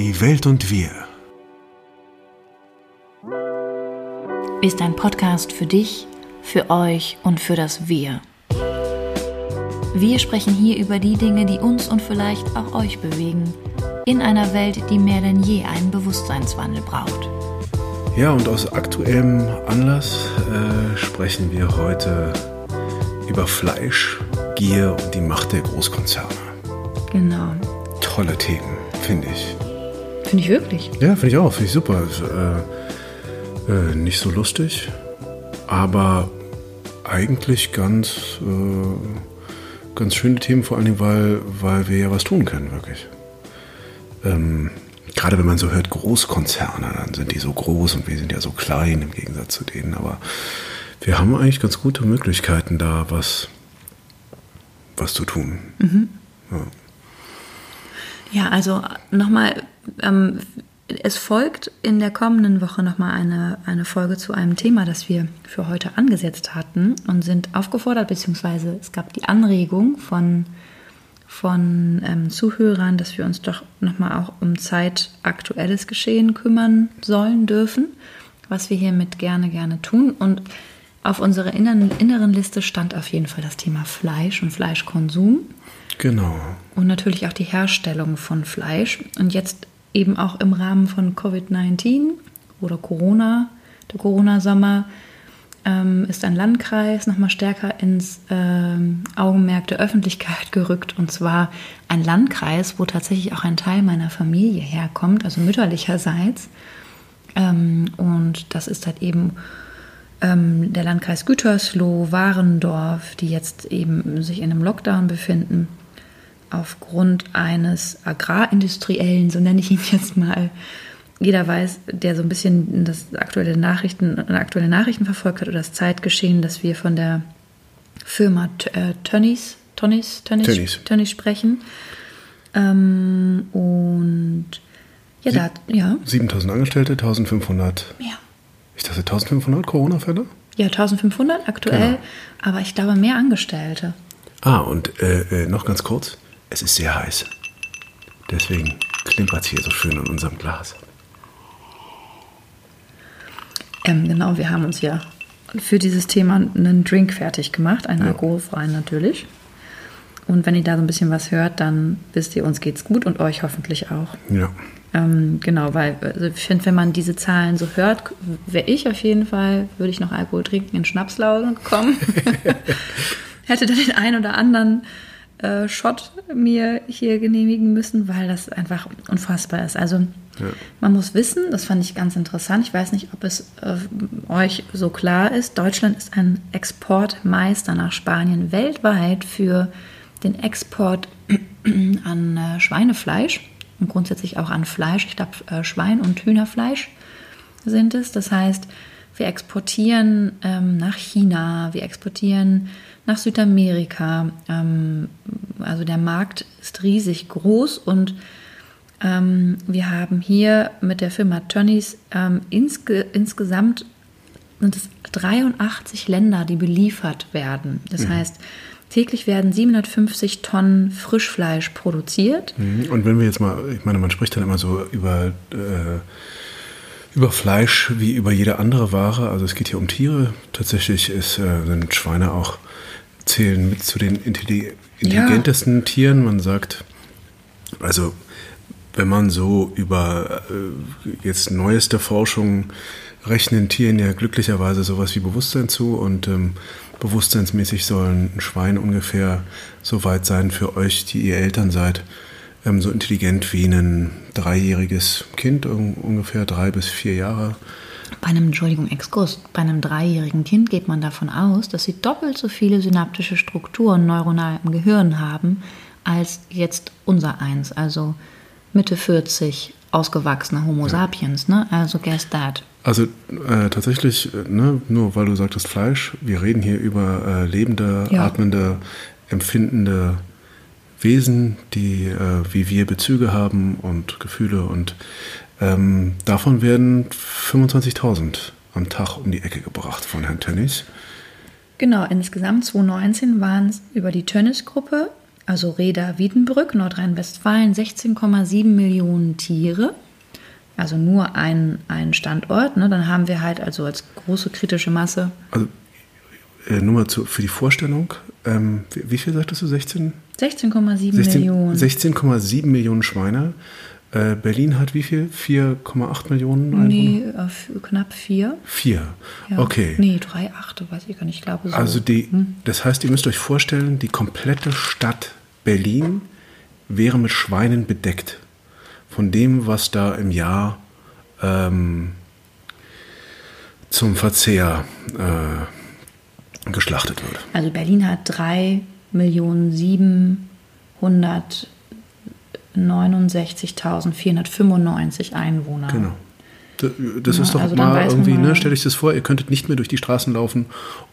Die Welt und wir. Ist ein Podcast für dich, für euch und für das Wir. Wir sprechen hier über die Dinge, die uns und vielleicht auch euch bewegen, in einer Welt, die mehr denn je einen Bewusstseinswandel braucht. Ja, und aus aktuellem Anlass äh, sprechen wir heute über Fleisch, Gier und die Macht der Großkonzerne. Genau. Tolle Themen, finde ich. Finde ich wirklich. Ja, finde ich auch, finde ich super. Äh, äh, nicht so lustig, aber eigentlich ganz, äh, ganz schöne Themen, vor allem, weil, weil wir ja was tun können, wirklich. Ähm, gerade wenn man so hört, Großkonzerne, dann sind die so groß und wir sind ja so klein im Gegensatz zu denen. Aber wir haben eigentlich ganz gute Möglichkeiten, da was, was zu tun. Mhm. Ja. Ja, also nochmal, ähm, es folgt in der kommenden Woche nochmal eine, eine Folge zu einem Thema, das wir für heute angesetzt hatten und sind aufgefordert, beziehungsweise es gab die Anregung von, von ähm, Zuhörern, dass wir uns doch nochmal auch um zeitaktuelles Geschehen kümmern sollen dürfen, was wir hiermit gerne, gerne tun. Und auf unserer inneren, inneren Liste stand auf jeden Fall das Thema Fleisch und Fleischkonsum. Genau. Und natürlich auch die Herstellung von Fleisch. Und jetzt eben auch im Rahmen von Covid-19 oder Corona, der Corona-Sommer, ähm, ist ein Landkreis nochmal stärker ins ähm, Augenmerk der Öffentlichkeit gerückt. Und zwar ein Landkreis, wo tatsächlich auch ein Teil meiner Familie herkommt, also mütterlicherseits. Ähm, und das ist halt eben ähm, der Landkreis Gütersloh, Warendorf, die jetzt eben sich in einem Lockdown befinden aufgrund eines agrarindustriellen, so nenne ich ihn jetzt mal, jeder weiß, der so ein bisschen das aktuelle Nachrichten, aktuelle Nachrichten verfolgt hat oder das Zeitgeschehen, dass wir von der Firma äh, Tönnies, Tönnies, Tönnies, Tönnies. Sprechen. Ähm, und ja, da, ja. 7000 Angestellte, 1500. Ja. Ich dachte 1500 Corona-Fälle? Ja, 1500 aktuell, Genau. aber ich glaube mehr Angestellte. Ah, und äh, äh, noch ganz kurz, es ist sehr heiß. Deswegen klimpert es hier so schön in unserem Glas. Ähm, genau, wir haben uns ja für dieses Thema einen Drink fertig gemacht, einen Ja. alkoholfreien natürlich. Und wenn ihr da so ein bisschen was hört, dann wisst ihr, uns geht's gut und euch hoffentlich auch. Ja. Ähm, genau, weil also ich finde, wenn man diese Zahlen so hört, wäre ich auf jeden Fall, würde ich noch Alkohol trinken, in Schnapslauge gekommen. Hätte dann den einen oder anderen äh, Shot mir hier genehmigen müssen, weil das einfach unfassbar ist. Also man muss wissen, das fand ich ganz interessant, ich weiß nicht, ob es äh, euch so klar ist, Deutschland ist ein Exportmeister nach Spanien weltweit für den Export an äh, Schweinefleisch und grundsätzlich auch an Fleisch. Ich glaube, äh, Schwein- und Hühnerfleisch sind es. Das heißt, wir exportieren ähm, nach China, wir exportieren nach Südamerika. Ähm, also der Markt ist riesig groß und ähm, wir haben hier mit der Firma Tönnies ähm, insge insgesamt sind es 83 Länder, die beliefert werden. Das heißt, täglich werden 750 Tonnen Frischfleisch produziert. Mhm. Und wenn wir jetzt mal, ich meine, man spricht dann immer so über, äh, über Fleisch wie über jede andere Ware. Also es geht hier um Tiere. Tatsächlich ist, äh, sind Schweine auch, zählen mit zu den intelli intelligentesten Tieren. Man sagt, also wenn man so über äh, jetzt neueste Forschung rechnen Tieren ja glücklicherweise sowas wie Bewusstsein zu und ähm, bewusstseinsmäßig sollen ein Schwein ungefähr so weit sein für euch, die ihr Eltern seid, ähm, so intelligent wie ein dreijähriges Kind, un ungefähr drei bis vier Jahre. Bei einem, Entschuldigung, Exkurs, bei einem dreijährigen Kind geht man davon aus, dass sie doppelt so viele synaptische Strukturen neuronal im Gehirn haben, als jetzt unser eins, also Mitte 40, ausgewachsener Homo sapiens, ne? Also guess that. Also äh, tatsächlich, ne, nur weil du sagtest Fleisch, wir reden hier über äh, lebende, Ja. atmende, empfindende Wesen, die äh, wie wir Bezüge haben und Gefühle und ähm, davon werden 25.000 am Tag um die Ecke gebracht von Herrn Tönnies. Genau, insgesamt 2019 waren es über die Tönnies-Gruppe also Reda Wiedenbrück, Nordrhein-Westfalen, 16,7 Millionen Tiere. Also nur ein, ein Standort. Ne? Dann haben wir halt also als große kritische Masse. Also äh, nur mal zu, für die Vorstellung, ähm, wie, wie, viel sagtest du? 16? 16,7 Millionen. 16,7 Millionen Schweine. Äh, Berlin hat wie viel? 4,8 Millionen Einwohner? Nee, äh, knapp 4. 4, ja. okay. Nee, 3,8, weiß ich gar nicht, ich glaube so. Also die, hm. das heißt, ihr müsst euch vorstellen, die komplette Stadt Berlin wäre mit Schweinen bedeckt. Von dem, was da im Jahr ähm, zum Verzehr äh, geschlachtet wird. Also Berlin hat 3.769.495 Einwohner. Genau. Das ist doch also mal irgendwie, ne, stell dich das vor, ihr könntet nicht mehr durch die Straßen laufen,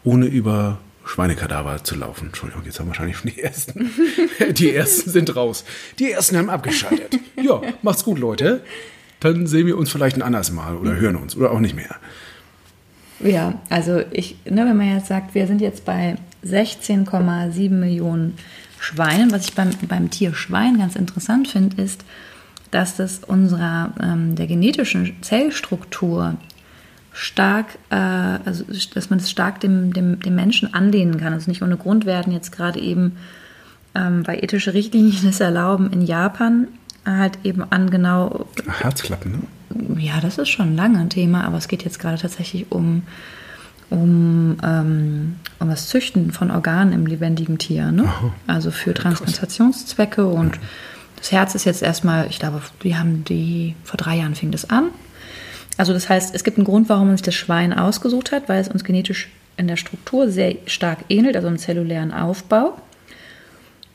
ohne über Schweinekadaver zu laufen. Entschuldigung, jetzt haben wahrscheinlich schon die ersten. die ersten sind raus. Die ersten haben abgeschaltet. Ja, macht's gut, Leute. Dann sehen wir uns vielleicht ein anderes Mal oder hören uns oder auch nicht mehr. Ja, also ich, ne, wenn man jetzt sagt, wir sind jetzt bei 16,7 Millionen Schweinen, was ich beim, beim Tier Schwein ganz interessant finde, ist, dass das unserer ähm, der genetischen Zellstruktur stark, äh, also dass man es stark dem, dem, dem Menschen anlehnen kann. Also nicht ohne Grund werden jetzt gerade eben, ähm, weil ethische Richtlinien es erlauben, in Japan halt eben an genau. Herzklappen, ne? ja, das ist schon lange ein Thema, aber es geht jetzt gerade tatsächlich um, um, ähm, um das Züchten von Organen im lebendigen Tier. Ne? Also für Transplantationszwecke und das Herz ist jetzt erstmal, ich glaube, die haben die, vor drei Jahren fing das an. Also das heißt, es gibt einen Grund, warum man sich das Schwein ausgesucht hat, weil es uns genetisch in der Struktur sehr stark ähnelt, also im zellulären Aufbau.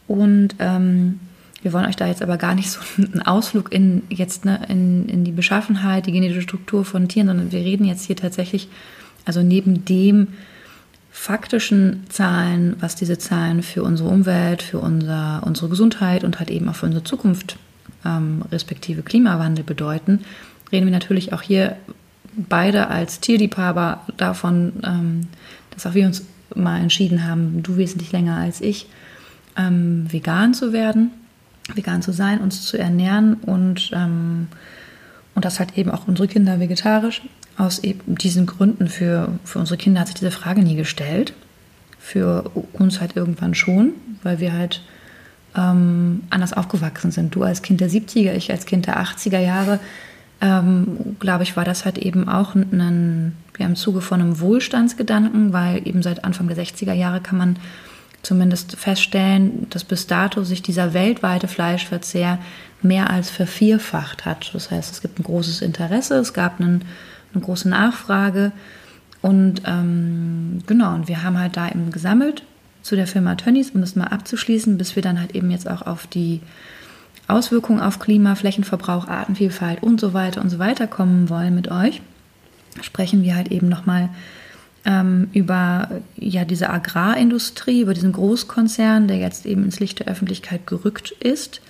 Und ähm, wir wollen euch da jetzt aber gar nicht so einen Ausflug in jetzt ne, in, in die Beschaffenheit, die genetische Struktur von Tieren, sondern wir reden jetzt hier tatsächlich, also neben dem faktischen Zahlen, was diese Zahlen für unsere Umwelt, für unser, unsere Gesundheit und halt eben auch für unsere Zukunft, ähm, respektive Klimawandel bedeuten, reden wir natürlich auch hier beide als Tierliebhaber davon, ähm, dass auch wir uns mal entschieden haben, du wesentlich länger als ich, ähm, vegan zu werden vegan zu sein, uns zu ernähren und, ähm, und das halt eben auch unsere Kinder vegetarisch. Aus eben diesen Gründen für, für unsere Kinder hat sich diese Frage nie gestellt. Für uns halt irgendwann schon, weil wir halt ähm, anders aufgewachsen sind. Du als Kind der 70er, ich als Kind der 80er Jahre, ähm, glaube ich, war das halt eben auch ein, ja, im Zuge von einem Wohlstandsgedanken, weil eben seit Anfang der 60er Jahre kann man zumindest feststellen, dass bis dato sich dieser weltweite Fleischverzehr mehr als vervierfacht hat. Das heißt, es gibt ein großes Interesse, es gab einen, eine große Nachfrage. Und ähm, genau, und wir haben halt da eben gesammelt zu der Firma Tönnies, um das mal abzuschließen, bis wir dann halt eben jetzt auch auf die Auswirkungen auf Klima, Flächenverbrauch, Artenvielfalt und so weiter und so weiter kommen wollen mit euch, sprechen wir halt eben nochmal ähm, über ja, diese Agrarindustrie, über diesen Großkonzern, der jetzt eben ins Licht der Öffentlichkeit gerückt ist,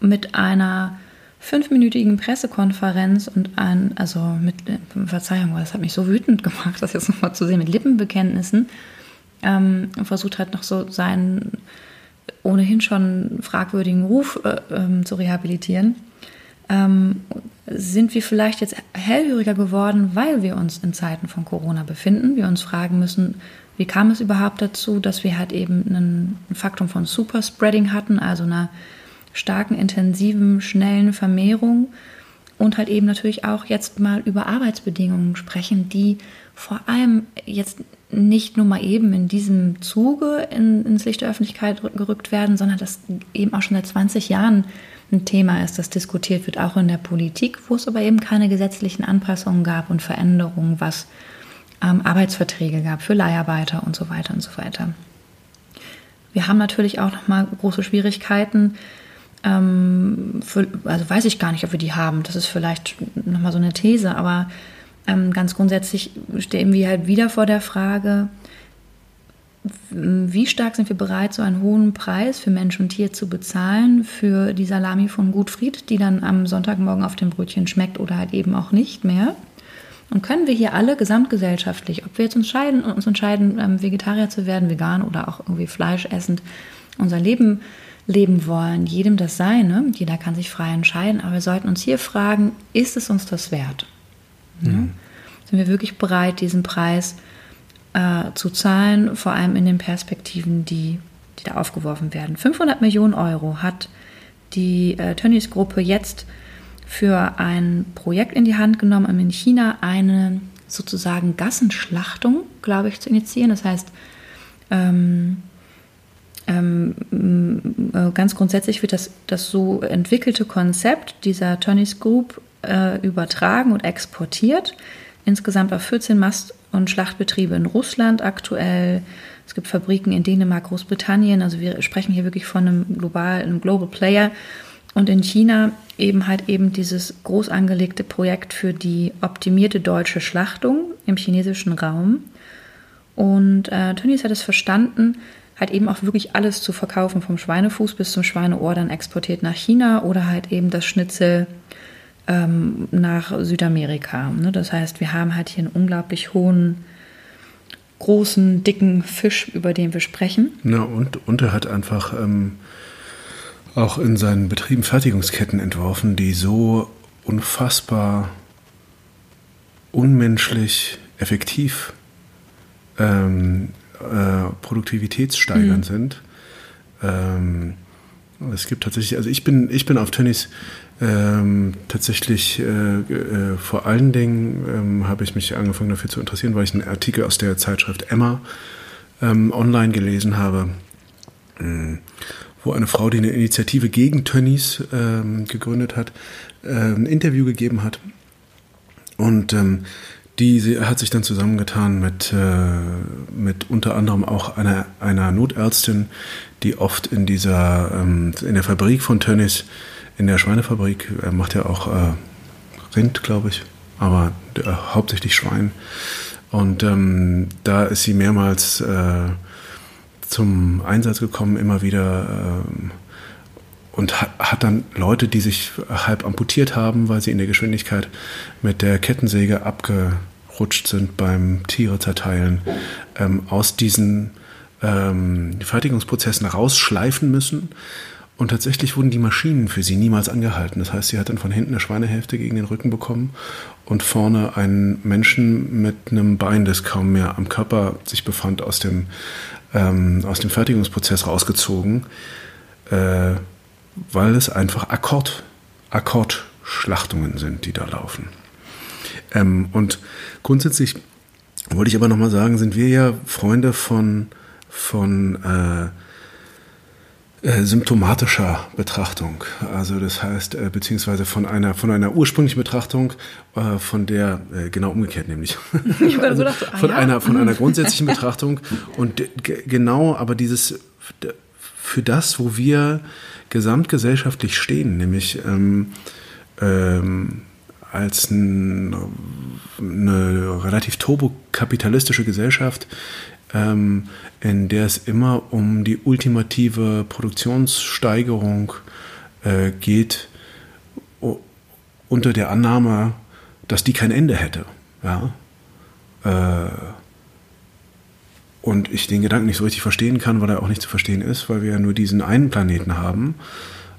mit einer fünfminütigen Pressekonferenz und ein, also mit, Verzeihung, das hat mich so wütend gemacht, das jetzt nochmal zu sehen, mit Lippenbekenntnissen, ähm, versucht hat, noch so seinen ohnehin schon fragwürdigen Ruf äh, ähm, zu rehabilitieren ähm, sind wir vielleicht jetzt hellhöriger geworden, weil wir uns in Zeiten von Corona befinden. Wir uns fragen müssen, wie kam es überhaupt dazu, dass wir halt eben einen Faktum von Superspreading hatten, also einer starken, intensiven, schnellen Vermehrung und halt eben natürlich auch jetzt mal über Arbeitsbedingungen sprechen, die vor allem jetzt nicht nur mal eben in diesem Zuge in, ins Licht der Öffentlichkeit gerückt werden, sondern das eben auch schon seit 20 Jahren ein Thema ist, das diskutiert wird, auch in der Politik, wo es aber eben keine gesetzlichen Anpassungen gab und Veränderungen, was ähm, Arbeitsverträge gab für Leiharbeiter und so weiter und so weiter. Wir haben natürlich auch noch mal große Schwierigkeiten. Ähm, für, also weiß ich gar nicht, ob wir die haben. Das ist vielleicht noch mal so eine These, aber ähm, ganz grundsätzlich stehen wir halt wieder vor der Frage, wie stark sind wir bereit, so einen hohen Preis für Mensch und Tier zu bezahlen für die Salami von Gutfried, die dann am Sonntagmorgen auf dem Brötchen schmeckt oder halt eben auch nicht mehr? Und können wir hier alle gesamtgesellschaftlich, ob wir jetzt uns entscheiden, uns entscheiden, ähm, Vegetarier zu werden, vegan oder auch irgendwie fleischessend, unser Leben leben wollen. Jedem das Seine, jeder kann sich frei entscheiden, aber wir sollten uns hier fragen, ist es uns das wert? Mhm. Sind wir wirklich bereit, diesen Preis äh, zu zahlen, vor allem in den Perspektiven, die, die da aufgeworfen werden? 500 Millionen Euro hat die äh, Tönnies-Gruppe jetzt für ein Projekt in die Hand genommen, um in China eine sozusagen Gassenschlachtung, glaube ich, zu initiieren. Das heißt, ähm, ähm, äh, ganz grundsätzlich wird das, das so entwickelte Konzept dieser Tönnies Group äh, übertragen und exportiert. Insgesamt auf 14 Mast- und Schlachtbetriebe in Russland aktuell. Es gibt Fabriken in Dänemark, Großbritannien. Also wir sprechen hier wirklich von einem globalen, einem Global Player. Und in China eben halt eben dieses groß angelegte Projekt für die optimierte deutsche Schlachtung im chinesischen Raum. Und äh, Tönnies hat es verstanden, halt eben auch wirklich alles zu verkaufen, vom Schweinefuß bis zum Schweineohr, dann exportiert nach China oder halt eben das Schnitzel ähm, nach Südamerika. Ne? Das heißt, wir haben halt hier einen unglaublich hohen, großen, dicken Fisch, über den wir sprechen. Ja, und, und er hat einfach ähm, auch in seinen Betrieben Fertigungsketten entworfen, die so unfassbar unmenschlich effektiv ähm, äh, produktivitätssteigernd mhm. sind. Ähm, es gibt tatsächlich, also ich bin, ich bin auf Tönnies ähm, tatsächlich äh, äh, vor allen Dingen ähm, habe ich mich angefangen dafür zu interessieren, weil ich einen Artikel aus der Zeitschrift Emma ähm, online gelesen habe, äh, wo eine Frau, die eine Initiative gegen Tönnies ähm, gegründet hat, äh, ein Interview gegeben hat. Und ähm, die hat sich dann zusammengetan mit, äh, mit unter anderem auch einer, einer Notärztin, die oft in dieser, ähm, in der Fabrik von Tönnies in der Schweinefabrik. Er macht ja auch äh, Rind, glaube ich, aber äh, hauptsächlich Schwein. Und ähm, da ist sie mehrmals äh, zum Einsatz gekommen, immer wieder. Äh, und hat, dann Leute, die sich halb amputiert haben, weil sie in der Geschwindigkeit mit der Kettensäge abgerutscht sind beim Tiere zerteilen, ähm, aus diesen ähm, Fertigungsprozessen rausschleifen müssen und tatsächlich wurden die Maschinen für sie niemals angehalten. Das heißt, sie hat dann von hinten eine Schweinehälfte gegen den Rücken bekommen und vorne einen Menschen mit einem Bein, das kaum mehr am Körper sich befand, aus dem, ähm, aus dem Fertigungsprozess rausgezogen, äh, weil es einfach Akkord, Akkordschlachtungen sind, die da laufen. Ähm, und grundsätzlich wollte ich aber nochmal sagen, sind wir ja Freunde von, von äh, äh, symptomatischer Betrachtung. Also das heißt, äh, beziehungsweise von einer, von einer ursprünglichen Betrachtung, äh, von der, äh, genau umgekehrt nämlich. also ah, von, einer, von einer grundsätzlichen Betrachtung und genau, aber dieses, für das, wo wir gesamtgesellschaftlich stehen, nämlich ähm, ähm, als ein, eine relativ turbokapitalistische Gesellschaft, ähm, in der es immer um die ultimative Produktionssteigerung äh, geht, unter der Annahme, dass die kein Ende hätte. Ja? Äh, und ich den Gedanken nicht so richtig verstehen kann, weil er auch nicht zu verstehen ist, weil wir ja nur diesen einen Planeten haben.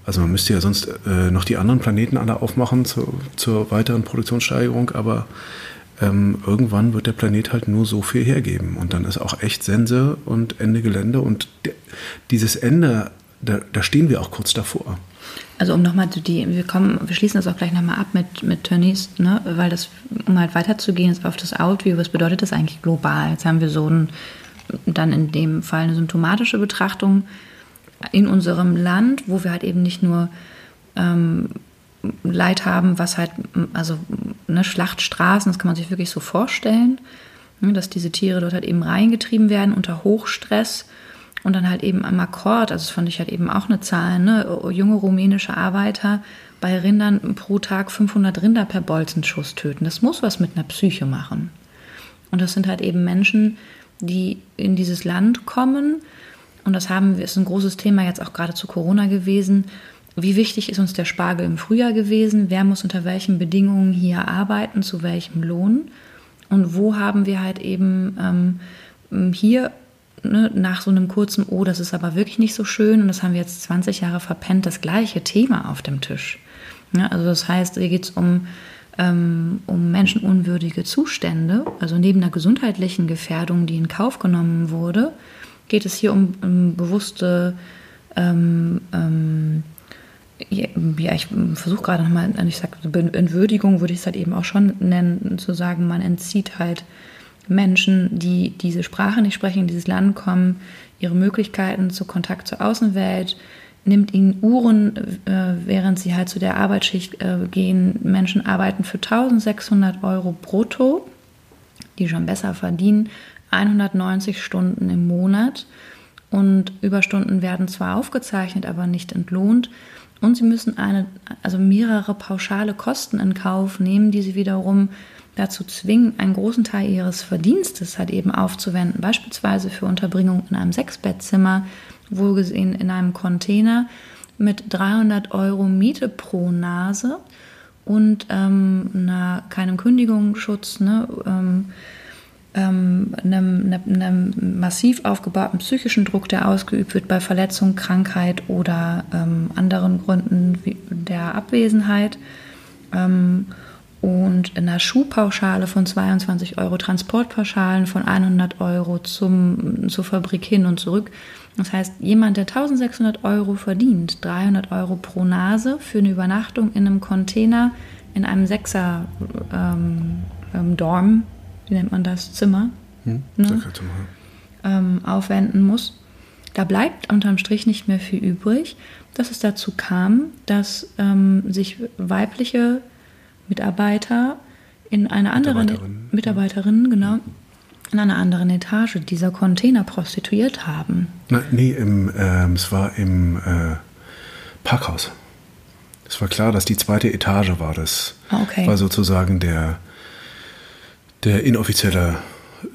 Also man müsste ja sonst äh, noch die anderen Planeten alle aufmachen zu, zur weiteren Produktionssteigerung, aber ähm, irgendwann wird der Planet halt nur so viel hergeben. Und dann ist auch echt Sense und Ende Gelände. Und dieses Ende, da, da stehen wir auch kurz davor. Also um nochmal die, wir kommen, wir schließen das auch gleich nochmal ab mit, mit Tönnies, ne, weil das, um halt weiterzugehen, auf das Outview, was bedeutet das eigentlich global? Jetzt haben wir so ein, dann in dem Fall eine symptomatische Betrachtung in unserem Land, wo wir halt eben nicht nur ähm, Leid haben, was halt, also ne, Schlachtstraßen, das kann man sich wirklich so vorstellen, ne, dass diese Tiere dort halt eben reingetrieben werden unter Hochstress und dann halt eben am Akkord, also das fand ich halt eben auch eine Zahl, ne, junge rumänische Arbeiter bei Rindern pro Tag 500 Rinder per Bolzenschuss töten. Das muss was mit einer Psyche machen. Und das sind halt eben Menschen, die in dieses Land kommen. Und das haben wir, ist ein großes Thema jetzt auch gerade zu Corona gewesen wie wichtig ist uns der Spargel im Frühjahr gewesen? Wer muss unter welchen Bedingungen hier arbeiten? Zu welchem Lohn? Und wo haben wir halt eben ähm, hier ne, nach so einem kurzen, oh, das ist aber wirklich nicht so schön und das haben wir jetzt 20 Jahre verpennt, das gleiche Thema auf dem Tisch. Ja, also das heißt, hier geht es um, ähm, um menschenunwürdige Zustände, also neben der gesundheitlichen Gefährdung, die in Kauf genommen wurde, geht es hier um, um bewusste ähm, ähm, ja, ich versuche gerade nochmal, ich sage, Entwürdigung würde ich es halt eben auch schon nennen, zu sagen, man entzieht halt Menschen, die diese Sprache nicht sprechen, in dieses Land kommen, ihre Möglichkeiten zu Kontakt zur Außenwelt, nimmt ihnen Uhren, äh, während sie halt zu der Arbeitsschicht äh, gehen. Menschen arbeiten für 1600 Euro brutto, die schon besser verdienen, 190 Stunden im Monat. Und Überstunden werden zwar aufgezeichnet, aber nicht entlohnt. Und sie müssen eine, also mehrere pauschale Kosten in Kauf nehmen, die sie wiederum dazu zwingen, einen großen Teil ihres Verdienstes halt eben aufzuwenden, beispielsweise für Unterbringung in einem Sechsbettzimmer, wohlgesehen in einem Container mit 300 Euro Miete pro Nase und ähm, na, keinem Kündigungsschutz, ne, ähm, ähm, einem, einem, massiv aufgebauten psychischen Druck, der ausgeübt wird bei Verletzung, Krankheit oder ähm, anderen Gründen der Abwesenheit. Ähm, und in einer Schuhpauschale von 22 Euro, Transportpauschalen von 100 Euro zum, zur Fabrik hin und zurück. Das heißt, jemand, der 1600 Euro verdient, 300 Euro pro Nase für eine Übernachtung in einem Container in einem Sechser ähm, ähm, wie nennt man das, Zimmer, hm, ne? ähm, aufwenden muss. Da bleibt unterm Strich nicht mehr viel übrig, dass es dazu kam, dass ähm, sich weibliche Mitarbeiter in einer anderen Mitarbeiterin, Mitarbeiterinnen, genau, in einer anderen Etage dieser Container prostituiert haben. Na, nee, im, äh, es war im äh, Parkhaus. Es war klar, dass die zweite Etage war. Das ah, okay. war sozusagen der, der inoffizielle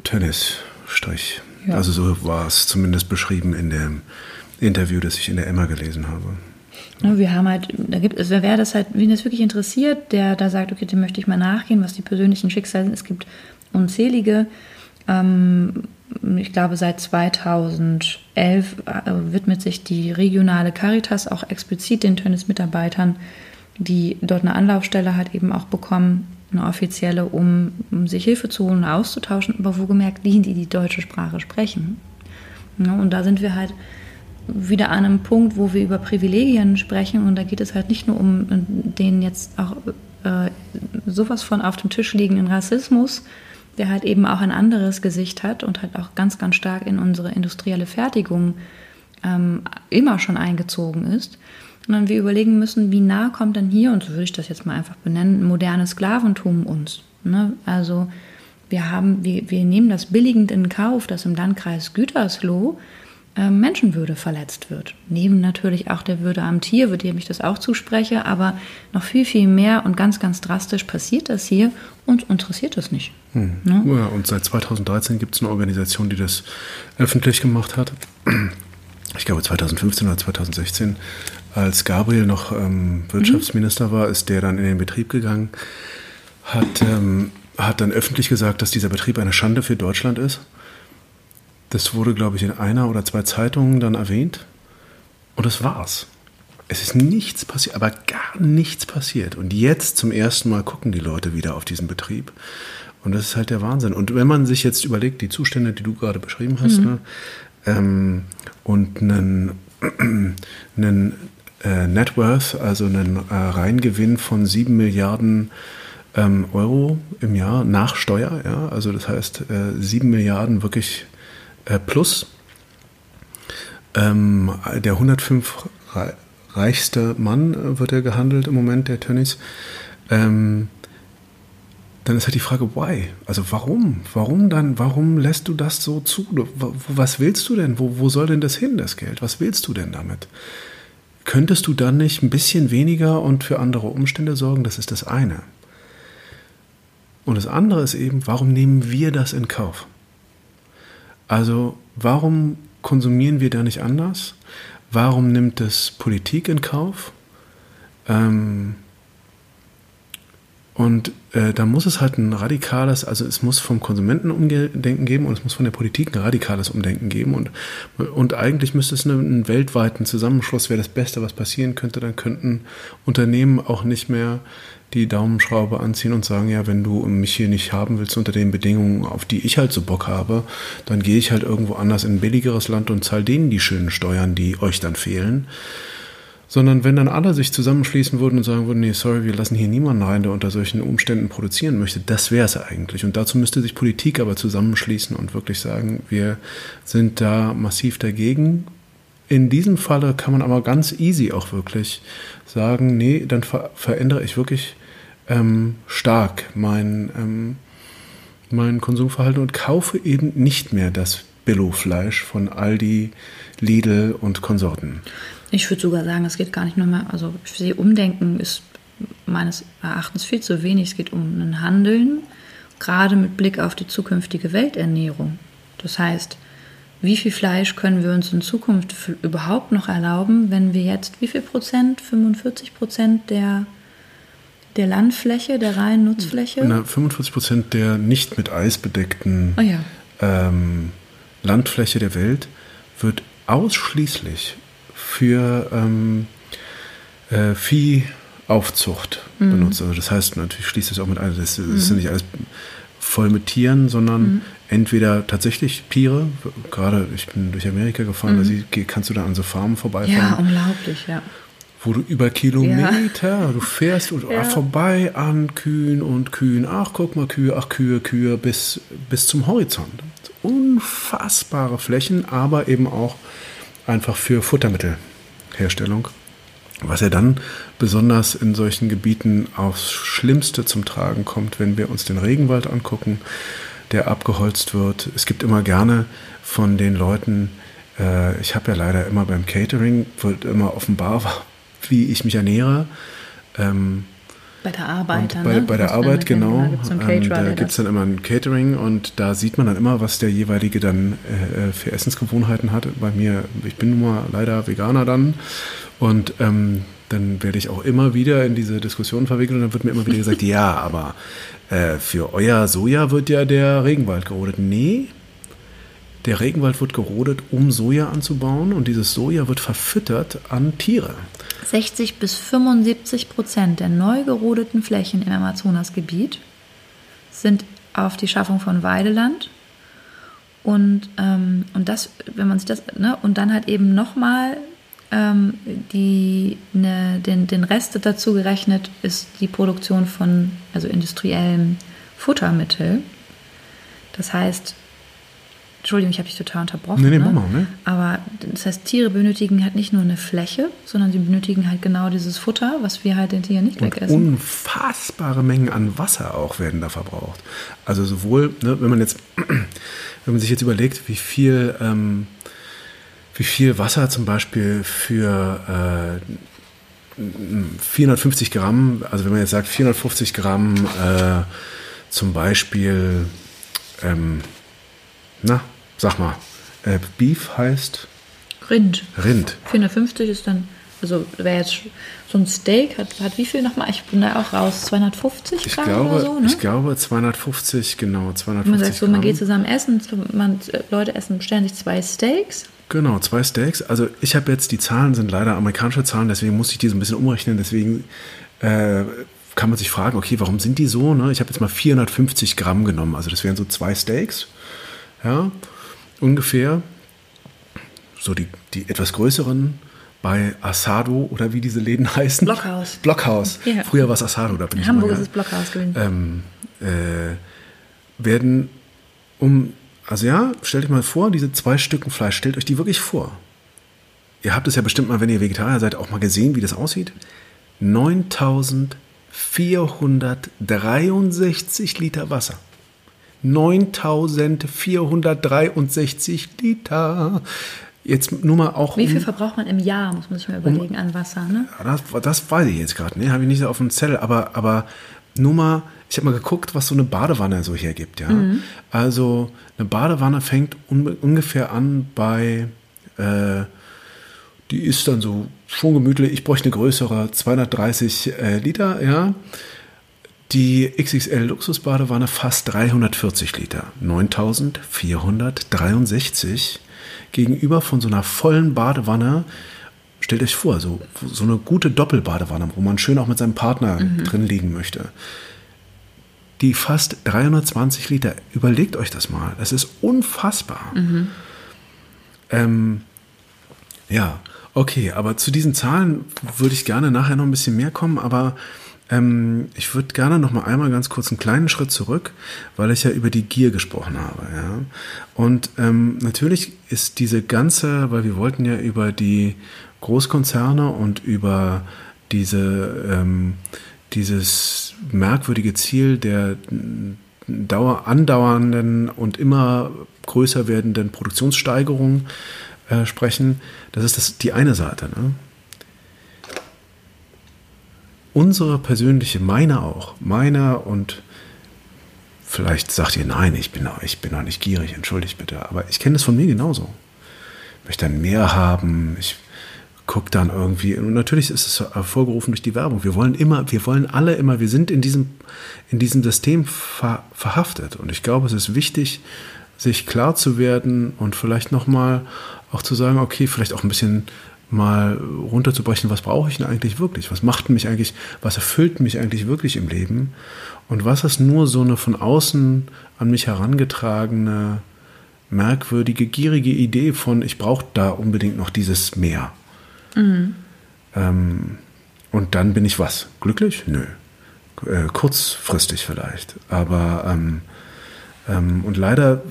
Tennisstrich. Ja. Also so war es zumindest beschrieben in dem Interview, das ich in der Emma gelesen habe. Wir haben halt, da gibt es, wer das halt, wen das wirklich interessiert, der da sagt, okay, dem möchte ich mal nachgehen, was die persönlichen Schicksale sind. Es gibt unzählige. Ähm, ich glaube, seit 2011 äh, widmet sich die regionale Caritas auch explizit den Tennis-Mitarbeitern, die dort eine Anlaufstelle halt eben auch bekommen, eine offizielle, um, um sich Hilfe zu holen, auszutauschen, aber wo gemerkt, die, die die deutsche Sprache sprechen. Ja, und da sind wir halt wieder an einem Punkt, wo wir über Privilegien sprechen und da geht es halt nicht nur um den jetzt auch äh, sowas von auf dem Tisch liegenden Rassismus, der halt eben auch ein anderes Gesicht hat und halt auch ganz, ganz stark in unsere industrielle Fertigung ähm, immer schon eingezogen ist, sondern wir überlegen müssen, wie nah kommt denn hier, und so würde ich das jetzt mal einfach benennen, modernes Sklaventum uns. Ne? Also wir haben, wir, wir nehmen das billigend in Kauf, dass im Landkreis Gütersloh Menschenwürde verletzt wird. Neben natürlich auch der Würde am Tier, für dem ich das auch zuspreche, aber noch viel, viel mehr und ganz, ganz drastisch passiert das hier und interessiert das nicht. Hm. Ne? Ja, und seit 2013 gibt es eine Organisation, die das öffentlich gemacht hat. Ich glaube 2015 oder 2016, als Gabriel noch ähm, Wirtschaftsminister mhm. war, ist der dann in den Betrieb gegangen, hat, ähm, hat dann öffentlich gesagt, dass dieser Betrieb eine Schande für Deutschland ist das wurde, glaube ich, in einer oder zwei Zeitungen dann erwähnt. Und das war's. Es ist nichts passiert, aber gar nichts passiert. Und jetzt zum ersten Mal gucken die Leute wieder auf diesen Betrieb. Und das ist halt der Wahnsinn. Und wenn man sich jetzt überlegt, die Zustände, die du gerade beschrieben hast, mhm. ne, ähm, und einen, einen äh, Net Worth, also einen äh, Reingewinn von sieben Milliarden ähm, Euro im Jahr nach Steuer, ja, also das heißt äh, sieben Milliarden wirklich plus. Ähm, der 105 reichste Mann äh, wird er gehandelt im Moment, der Tönnies. Ähm, dann ist halt die Frage, why? Also warum? Warum dann, warum lässt du das so zu? Was willst du denn? Wo, wo soll denn das hin, das Geld? Was willst du denn damit? Könntest du dann nicht ein bisschen weniger und für andere Umstände sorgen? Das ist das eine. Und das andere ist eben, warum nehmen wir das in Kauf? Also warum konsumieren wir da nicht anders? Warum nimmt es Politik in Kauf? Ähm, Und äh, da muss es halt ein radikales, also es muss vom Konsumenten Umdenken geben und es muss von der Politik ein radikales Umdenken geben. Und, und eigentlich müsste es einen, einen weltweiten Zusammenschluss, wäre das Beste, was passieren könnte. Dann könnten Unternehmen auch nicht mehr die Daumenschraube anziehen und sagen, ja, wenn du mich hier nicht haben willst unter den Bedingungen, auf die ich halt so Bock habe, dann gehe ich halt irgendwo anders in ein billigeres Land und zahle denen die schönen Steuern, die euch dann fehlen sondern wenn dann alle sich zusammenschließen würden und sagen würden, nee, sorry, wir lassen hier niemanden rein, der unter solchen Umständen produzieren möchte, das wäre es eigentlich. Und dazu müsste sich Politik aber zusammenschließen und wirklich sagen, wir sind da massiv dagegen. In diesem Falle kann man aber ganz easy auch wirklich sagen, nee, dann ver verändere ich wirklich ähm, stark mein, ähm, mein Konsumverhalten und kaufe eben nicht mehr das Billo-Fleisch von Aldi, Lidl und Konsorten. Ich würde sogar sagen, es geht gar nicht nur mehr, also ich sehe, Umdenken ist meines Erachtens viel zu wenig. Es geht um ein Handeln, gerade mit Blick auf die zukünftige Welternährung. Das heißt, wie viel Fleisch können wir uns in Zukunft überhaupt noch erlauben, wenn wir jetzt wie viel Prozent, 45 Prozent der, der Landfläche, der reinen Nutzfläche? Na, 45 Prozent der nicht mit Eis bedeckten oh ja. ähm, Landfläche der Welt wird ausschließlich für ähm, äh, Viehaufzucht mhm. benutzt. Also das heißt, natürlich schließt es auch mit ein, das, das mhm. ist nicht alles voll mit Tieren, sondern mhm. entweder tatsächlich Tiere, gerade ich bin durch Amerika gefahren, mhm. kannst du da an so Farmen vorbeifahren. Ja, unglaublich, ja wo du über Kilometer, ja. du fährst und ja. vorbei an Kühen und Kühen, ach guck mal Kühe, ach Kühe, Kühe, bis, bis zum Horizont. Unfassbare Flächen, aber eben auch einfach für Futtermittelherstellung. Was ja dann besonders in solchen Gebieten aufs Schlimmste zum Tragen kommt, wenn wir uns den Regenwald angucken, der abgeholzt wird. Es gibt immer gerne von den Leuten, äh, ich habe ja leider immer beim Catering, wird immer offenbar, wie ich mich ernähre. Ähm, bei der Arbeit. Bei, ne? bei der Arbeit, genau. Ähm, da gibt es dann immer ein Catering und da sieht man dann immer, was der jeweilige dann äh, äh, für Essensgewohnheiten hat. Bei mir, ich bin nun mal leider Veganer dann und ähm, dann werde ich auch immer wieder in diese Diskussion verwickelt und dann wird mir immer wieder gesagt, ja, aber äh, für euer Soja wird ja der Regenwald gerodet. Nee, der Regenwald wird gerodet, um Soja anzubauen und dieses Soja wird verfüttert an Tiere. 60 bis 75 Prozent der neu gerodeten Flächen im Amazonasgebiet sind auf die Schaffung von Weideland. Und, ähm, und das, wenn man sich das, ne, und dann halt eben nochmal ähm, die, ne, den, den Rest dazu gerechnet ist die Produktion von, also industriellem Futtermittel. Das heißt, Entschuldigung, ich habe dich total unterbrochen. Nee, nee, ne? mal, ne? Aber das heißt, Tiere benötigen halt nicht nur eine Fläche, sondern sie benötigen halt genau dieses Futter, was wir halt den Tieren nicht Und wegessen. Unfassbare Mengen an Wasser auch werden da verbraucht. Also sowohl, ne, wenn man jetzt, wenn man sich jetzt überlegt, wie viel, ähm, wie viel Wasser zum Beispiel für äh, 450 Gramm, also wenn man jetzt sagt 450 Gramm äh, zum Beispiel ähm, na, sag mal, äh, Beef heißt? Rind. Rind. 450 ist dann, also wäre jetzt so ein Steak, hat, hat wie viel nochmal? Ich bin da auch raus, 250 ich Gramm glaube, oder so, ne? Ich glaube 250, genau, 250 Man sagt so, man geht zusammen essen, man, Leute essen, bestellen sich zwei Steaks. Genau, zwei Steaks. Also ich habe jetzt, die Zahlen sind leider amerikanische Zahlen, deswegen muss ich die so ein bisschen umrechnen, deswegen äh, kann man sich fragen, okay, warum sind die so? Ne? Ich habe jetzt mal 450 Gramm genommen, also das wären so zwei Steaks. Ja, ungefähr. So die, die etwas größeren bei Asado oder wie diese Läden heißen. Blockhaus. Blockhaus. Ja. Früher war es Asado, da bin In ich Hamburg ist es Blockhaus gewesen. Ähm, äh, werden um, also ja, stellt euch mal vor, diese zwei Stücken Fleisch, stellt euch die wirklich vor. Ihr habt es ja bestimmt mal, wenn ihr Vegetarier seid, auch mal gesehen, wie das aussieht. 9463 Liter Wasser. 9463 Liter. Jetzt nur mal auch. Wie viel um, verbraucht man im Jahr, muss man sich mal überlegen, um, an Wasser, ne? Das, das weiß ich jetzt gerade, ne? Habe ich nicht so auf dem Zettel, aber, aber nur mal, ich habe mal geguckt, was so eine Badewanne so hergibt, ja. Mhm. Also eine Badewanne fängt un, ungefähr an bei, äh, die ist dann so schon gemütlich, ich bräuchte eine größere, 230 äh, Liter, ja Die XXL Luxusbadewanne fast 340 Liter, 9463 gegenüber von so einer vollen Badewanne. Stellt euch vor, so, so eine gute Doppelbadewanne, wo man schön auch mit seinem Partner mhm. drin liegen möchte. Die fast 320 Liter, überlegt euch das mal, das ist unfassbar. Mhm. Ähm, ja, okay, aber zu diesen Zahlen würde ich gerne nachher noch ein bisschen mehr kommen, aber ähm, ich würde gerne noch mal einmal ganz kurz einen kleinen Schritt zurück, weil ich ja über die Gier gesprochen habe. Ja? Und ähm, natürlich ist diese ganze, weil wir wollten ja über die Großkonzerne und über diese, ähm, dieses merkwürdige Ziel der dauer, andauernden und immer größer werdenden Produktionssteigerung äh, sprechen. Das ist das, die eine Seite. Ne? Unsere persönliche, meine auch, meiner und vielleicht sagt ihr, nein, ich bin, ich bin noch nicht gierig, entschuldigt bitte, aber ich kenne das von mir genauso. Ich möchte dann mehr haben, ich gucke dann irgendwie, und natürlich ist es hervorgerufen durch die Werbung. Wir wollen immer, wir wollen alle immer, wir sind in diesem, in diesem System ver, verhaftet. Und ich glaube, es ist wichtig, sich klar zu werden und vielleicht nochmal auch zu sagen, okay, vielleicht auch ein bisschen mal runterzubrechen, was brauche ich denn eigentlich wirklich? Was macht mich eigentlich, was erfüllt mich eigentlich wirklich im Leben? Und was ist nur so eine von außen an mich herangetragene, merkwürdige, gierige Idee von, ich brauche da unbedingt noch dieses Mehr. Mhm. Ähm, und dann bin ich was? Glücklich? Nö. Äh, kurzfristig vielleicht. Aber ähm, ähm, und leider,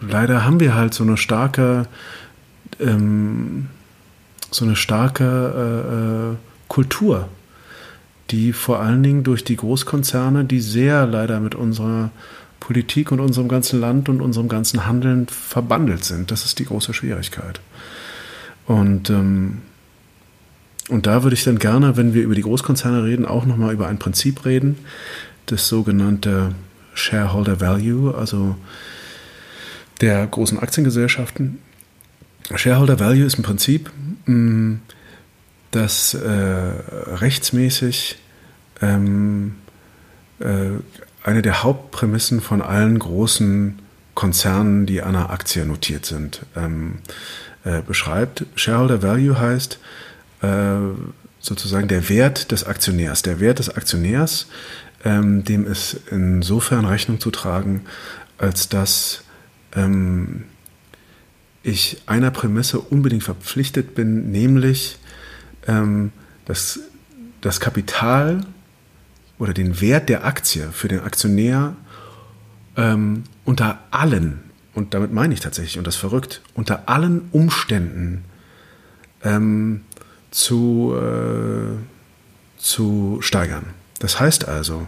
leider haben wir halt so eine starke ähm, so eine starke äh, äh, Kultur, die vor allen Dingen durch die Großkonzerne, die sehr leider mit unserer Politik und unserem ganzen Land und unserem ganzen Handeln verbandelt sind. Das ist die große Schwierigkeit. Und, ähm, und da würde ich dann gerne, wenn wir über die Großkonzerne reden, auch nochmal über ein Prinzip reden, das sogenannte Shareholder Value, also der großen Aktiengesellschaften, Shareholder Value ist im Prinzip, dass äh, rechtsmäßig ähm, äh, eine der Hauptprämissen von allen großen Konzernen, die an einer Aktie notiert sind, ähm, äh, beschreibt. Shareholder Value heißt äh, sozusagen der Wert des Aktionärs. Der Wert des Aktionärs, ähm, dem ist insofern Rechnung zu tragen, als dass ähm, ich einer Prämisse unbedingt verpflichtet bin, nämlich ähm, dass das Kapital oder den Wert der Aktie für den Aktionär ähm, unter allen, und damit meine ich tatsächlich, und das verrückt, unter allen Umständen ähm, zu, äh, zu steigern. Das heißt also,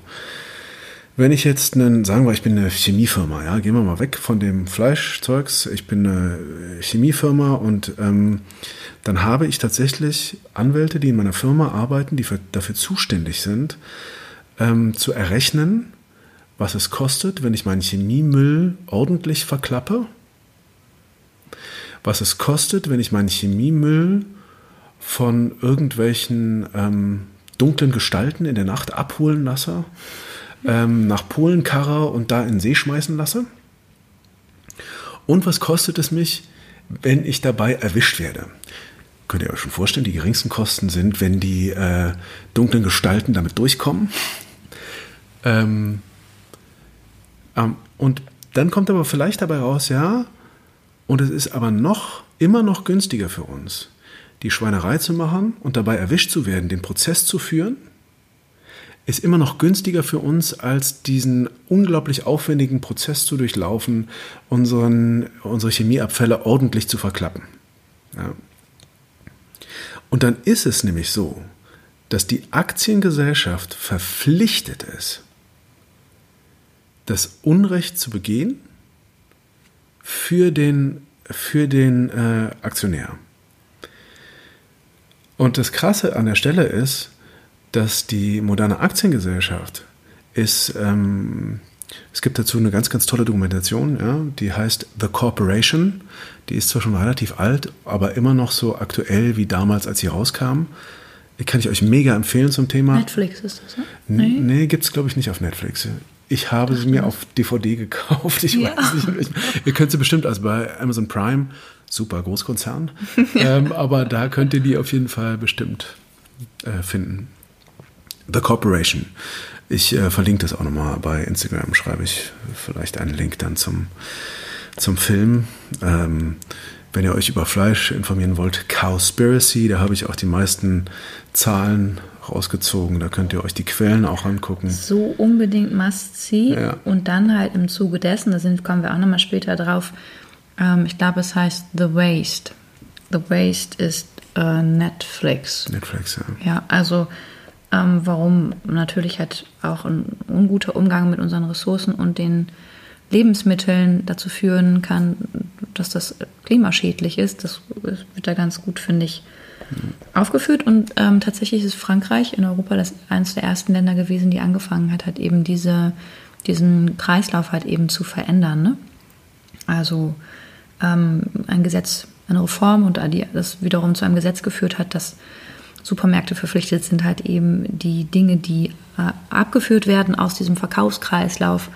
wenn ich jetzt einen, sagen wir, ich bin eine Chemiefirma, ja, gehen wir mal weg von dem Fleischzeugs, ich bin eine Chemiefirma und ähm, dann habe ich tatsächlich Anwälte, die in meiner Firma arbeiten, die für, dafür zuständig sind, ähm, zu errechnen, was es kostet, wenn ich meinen Chemiemüll ordentlich verklappe, was es kostet, wenn ich meinen Chemiemüll von irgendwelchen ähm, dunklen Gestalten in der Nacht abholen lasse ähm, nach Polen karre und da in den See schmeißen lasse? Und was kostet es mich, wenn ich dabei erwischt werde? Könnt ihr euch schon vorstellen, die geringsten Kosten sind, wenn die äh, dunklen Gestalten damit durchkommen. Ähm, ähm, und dann kommt aber vielleicht dabei raus, ja, und es ist aber noch, immer noch günstiger für uns, die Schweinerei zu machen und dabei erwischt zu werden, den Prozess zu führen ist immer noch günstiger für uns, als diesen unglaublich aufwendigen Prozess zu durchlaufen, unseren, unsere Chemieabfälle ordentlich zu verklappen. Ja. Und dann ist es nämlich so, dass die Aktiengesellschaft verpflichtet ist, das Unrecht zu begehen für den, für den äh, Aktionär. Und das Krasse an der Stelle ist, dass die moderne Aktiengesellschaft ist, ähm, es gibt dazu eine ganz, ganz tolle Dokumentation, ja, die heißt The Corporation. Die ist zwar schon relativ alt, aber immer noch so aktuell wie damals, als sie rauskam. kann ich euch mega empfehlen zum Thema. Netflix ist das, ne? Nee, nee gibt es, glaube ich, nicht auf Netflix. Ich habe Ach, sie mir auf DVD gekauft. Ich ja. weiß nicht. Ihr könnt sie bestimmt, also bei Amazon Prime, super Großkonzern. ja. ähm, aber da könnt ihr die auf jeden Fall bestimmt äh, finden. The Corporation. Ich äh, verlinke das auch nochmal bei Instagram, schreibe ich vielleicht einen Link dann zum, zum Film. Ähm, wenn ihr euch über Fleisch informieren wollt, Cowspiracy, da habe ich auch die meisten Zahlen rausgezogen. Da könnt ihr euch die Quellen auch angucken. So unbedingt must see. Ja. Und dann halt im Zuge dessen, da sind, kommen wir auch nochmal später drauf, ähm, ich glaube, es heißt The Waste. The Waste ist äh, Netflix. Netflix, ja. Ja, also ähm, warum natürlich halt auch ein unguter Umgang mit unseren Ressourcen und den Lebensmitteln dazu führen kann, dass das klimaschädlich ist. Das wird da ganz gut, finde ich, aufgeführt. Und ähm, tatsächlich ist Frankreich in Europa das eines der ersten Länder gewesen, die angefangen hat, halt eben diese, diesen Kreislauf halt eben zu verändern. Ne? Also ähm, ein Gesetz, eine Reform und das wiederum zu einem Gesetz geführt hat, dass Supermärkte verpflichtet sind, halt eben die Dinge, die äh, abgeführt werden aus diesem Verkaufskreislauf,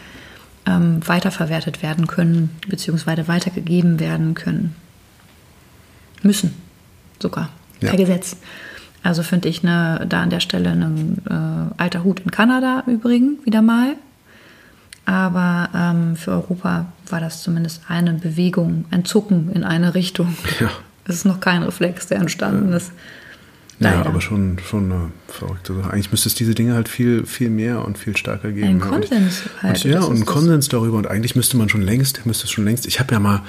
ähm, weiterverwertet werden können, beziehungsweise weitergegeben werden können. Müssen sogar, ja. per Gesetz. Also finde ich eine, da an der Stelle ein äh, alter Hut in Kanada übrigens wieder mal. Aber ähm, für Europa war das zumindest eine Bewegung, ein Zucken in eine Richtung. Ja. Es ist noch kein Reflex, der entstanden ja. ist. Leider. Ja, aber schon, schon eine verrückte Sache. Eigentlich müsste es diese Dinge halt viel, viel mehr und viel stärker geben. Ein Konsens und, halt. Und, ja, und ein Konsens darüber. Und eigentlich müsste man schon längst, müsste es schon längst. Ich habe ja mal,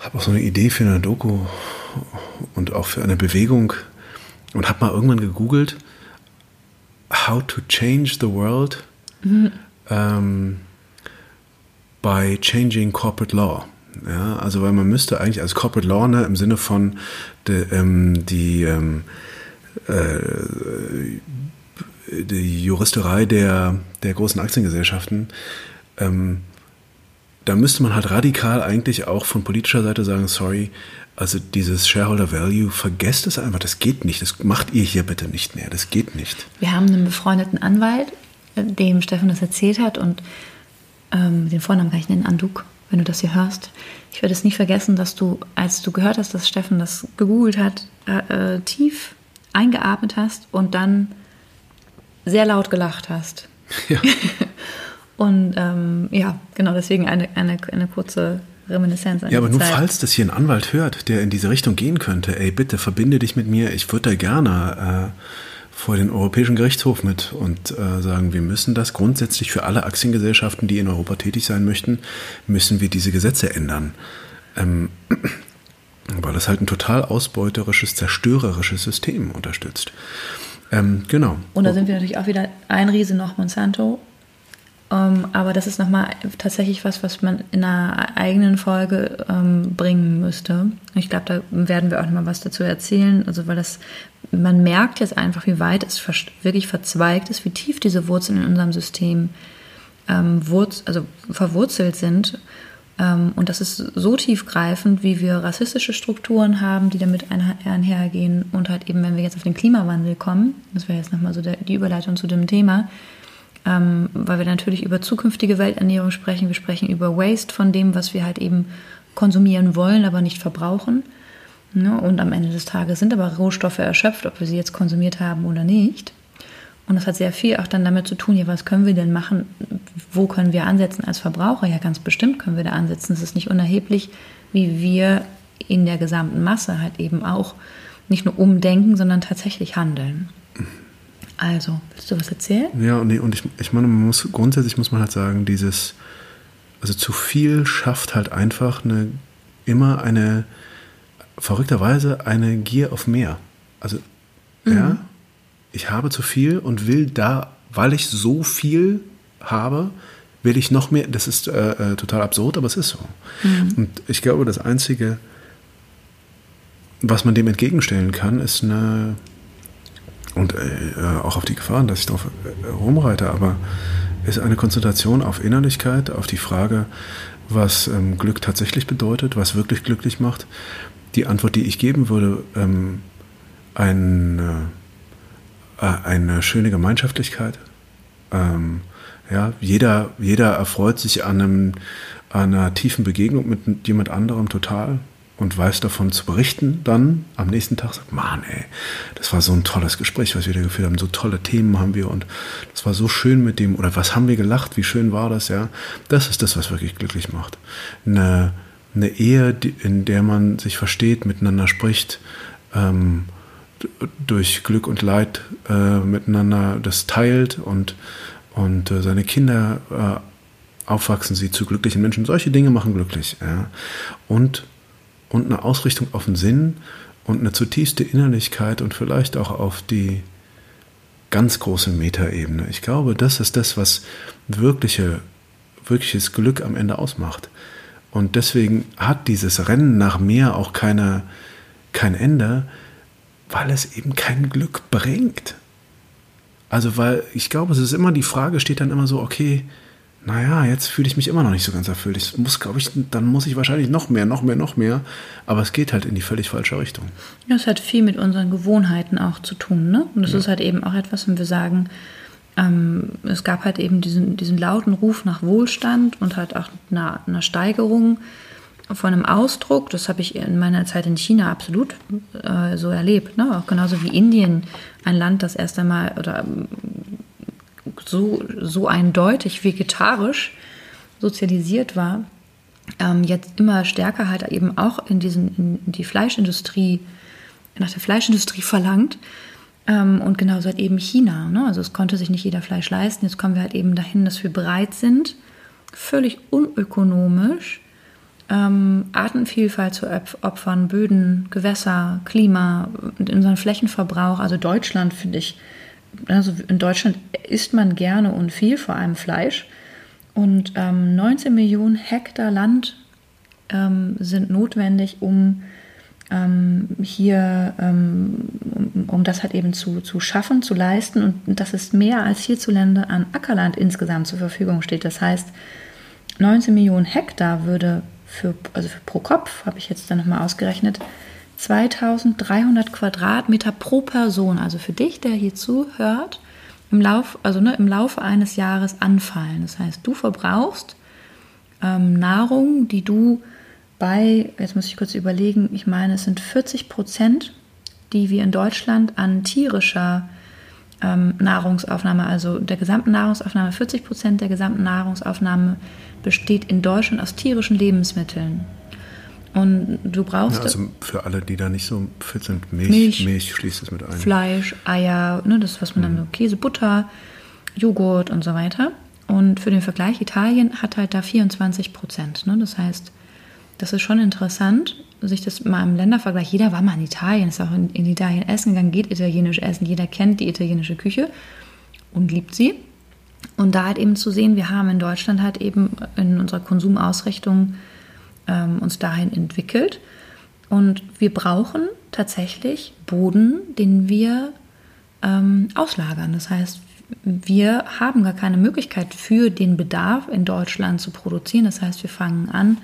habe auch so eine Idee für eine Doku und auch für eine Bewegung und habe mal irgendwann gegoogelt, how to change the world mhm. um, by changing corporate law. Ja, also weil man müsste eigentlich als Corporate Law ne, im Sinne von de, ähm, die, ähm, äh, die Juristerei der, der großen Aktiengesellschaften, ähm, da müsste man halt radikal eigentlich auch von politischer Seite sagen, sorry, also dieses Shareholder Value, vergesst es einfach, das geht nicht, das macht ihr hier bitte nicht mehr, das geht nicht. Wir haben einen befreundeten Anwalt, äh, dem Steffen das erzählt hat und ähm, den Vornamen kann ich nennen, Anduk wenn du das hier hörst. Ich werde es nicht vergessen, dass du, als du gehört hast, dass Steffen das gegoogelt hat, äh, äh, tief eingeatmet hast und dann sehr laut gelacht hast. Ja. und ähm, ja, genau, deswegen eine, eine, eine kurze Reminiszenz. ja, aber nur Zeit. falls das hier ein Anwalt hört, der in diese Richtung gehen könnte, ey, bitte verbinde dich mit mir, ich würde da gerne. Äh, vor den Europäischen Gerichtshof mit und äh, sagen, wir müssen das grundsätzlich für alle Aktiengesellschaften, die in Europa tätig sein möchten, müssen wir diese Gesetze ändern. Ähm, weil das halt ein total ausbeuterisches, zerstörerisches System unterstützt. Ähm, genau. Und da sind wir natürlich auch wieder ein Riese noch Monsanto. Ähm, aber das ist nochmal tatsächlich was, was man in einer eigenen Folge ähm, bringen müsste. Ich glaube, da werden wir auch nochmal was dazu erzählen. Also, weil das man merkt jetzt einfach, wie weit es wirklich verzweigt ist, wie tief diese Wurzeln in unserem System ähm, wurz also verwurzelt sind. Ähm, und das ist so tiefgreifend, wie wir rassistische Strukturen haben, die damit einhergehen. Und halt eben, wenn wir jetzt auf den Klimawandel kommen, das wäre jetzt nochmal so der, die Überleitung zu dem Thema, ähm, weil wir natürlich über zukünftige Welternährung sprechen. Wir sprechen über Waste von dem, was wir halt eben konsumieren wollen, aber nicht verbrauchen. Ne? Und am Ende des Tages sind aber Rohstoffe erschöpft, ob wir sie jetzt konsumiert haben oder nicht. Und das hat sehr viel auch dann damit zu tun, ja, was können wir denn machen? Wo können wir ansetzen als Verbraucher? Ja, ganz bestimmt können wir da ansetzen. Es ist nicht unerheblich, wie wir in der gesamten Masse halt eben auch nicht nur umdenken, sondern tatsächlich handeln. Also, willst du was erzählen? Ja, nee, und ich, ich meine, man muss, grundsätzlich muss man halt sagen, dieses, also zu viel schafft halt einfach eine, immer eine, verrückterweise eine Gier auf mehr. Also, mhm. ja, ich habe zu viel und will da, weil ich so viel habe, will ich noch mehr. Das ist äh, äh, total absurd, aber es ist so. Mhm. Und ich glaube, das Einzige, was man dem entgegenstellen kann, ist eine, und äh, auch auf die Gefahren, dass ich darauf äh, rumreite, aber ist eine Konzentration auf Innerlichkeit, auf die Frage, was ähm, Glück tatsächlich bedeutet, was wirklich glücklich macht die Antwort, die ich geben würde, ähm, ein, äh, eine schöne Gemeinschaftlichkeit. Ähm, ja, jeder, jeder erfreut sich an, einem, an einer tiefen Begegnung mit jemand anderem total und weiß davon zu berichten, dann am nächsten Tag sagt, Mann, ey, das war so ein tolles Gespräch, was wir da geführt haben, so tolle Themen haben wir und das war so schön mit dem, oder was haben wir gelacht, wie schön war das, ja. Das ist das, was wirklich glücklich macht. Eine, eine Ehe, in der man sich versteht, miteinander spricht, ähm, durch Glück und Leid äh, miteinander das teilt und, und äh, seine Kinder äh, aufwachsen sie zu glücklichen Menschen. Solche Dinge machen glücklich. Ja. Und und eine Ausrichtung auf den Sinn und eine zutiefste Innerlichkeit und vielleicht auch auf die ganz große Metaebene. Ich glaube, das ist das, was wirkliche, wirkliches Glück am Ende ausmacht. Und deswegen hat dieses Rennen nach mehr auch keine, kein Ende, weil es eben kein Glück bringt. Also, weil ich glaube, es ist immer die Frage, steht dann immer so, okay, naja, jetzt fühle ich mich immer noch nicht so ganz erfüllt. Ich muss, glaube ich, dann muss ich wahrscheinlich noch mehr, noch mehr, noch mehr. Aber es geht halt in die völlig falsche Richtung. Ja, es hat viel mit unseren Gewohnheiten auch zu tun. Ne? Und das ja. ist halt eben auch etwas, wenn wir sagen, ähm, es gab halt eben diesen, diesen lauten Ruf nach Wohlstand und halt auch einer, einer Steigerung von einem Ausdruck. Das habe ich in meiner Zeit in China absolut äh, so erlebt. Ne? Auch genauso wie Indien, ein Land, das erst einmal oder so, so eindeutig vegetarisch sozialisiert war, ähm, jetzt immer stärker halt eben auch in, diesen, in die Fleischindustrie, nach der Fleischindustrie verlangt. Ähm, und genauso halt eben China. Ne? Also es konnte sich nicht jeder Fleisch leisten. Jetzt kommen wir halt eben dahin, dass wir bereit sind, völlig unökonomisch ähm, Artenvielfalt zu opfern, Böden, Gewässer, Klima und unseren Flächenverbrauch. Also Deutschland finde ich also in Deutschland isst man gerne und viel, vor allem Fleisch. Und ähm, 19 Millionen Hektar Land ähm, sind notwendig, um ähm, hier, ähm, um, um, das halt eben zu, zu schaffen, zu leisten. Und das ist mehr als hierzulande an Ackerland insgesamt zur Verfügung steht. Das heißt, 19 Millionen Hektar würde für, also für pro Kopf, habe ich jetzt dann nochmal ausgerechnet, 2300 Quadratmeter pro Person, also für dich, der hier zuhört, im, Lauf, also, ne, im Laufe eines Jahres anfallen. Das heißt, du verbrauchst ähm, Nahrung, die du bei, jetzt muss ich kurz überlegen, ich meine, es sind 40 Prozent, die wir in Deutschland an tierischer ähm, Nahrungsaufnahme, also der gesamten Nahrungsaufnahme, 40 Prozent der gesamten Nahrungsaufnahme besteht in Deutschland aus tierischen Lebensmitteln. Und du brauchst. Ja, also für alle, die da nicht so fit sind, Milch, Milch, Milch schließt es mit ein. Fleisch, Eier, ne, das, was man mhm. dann so Käse, Butter, Joghurt und so weiter. Und für den Vergleich, Italien hat halt da 24 Prozent. Ne? Das heißt, das ist schon interessant, sich das mal im Ländervergleich. Jeder war mal in Italien, ist auch in, in Italien essen gegangen, geht italienisch essen. Jeder kennt die italienische Küche und liebt sie. Und da halt eben zu sehen, wir haben in Deutschland halt eben in unserer Konsumausrichtung ähm, uns dahin entwickelt. Und wir brauchen tatsächlich Boden, den wir ähm, auslagern. Das heißt, wir haben gar keine Möglichkeit für den Bedarf in Deutschland zu produzieren. Das heißt, wir fangen an,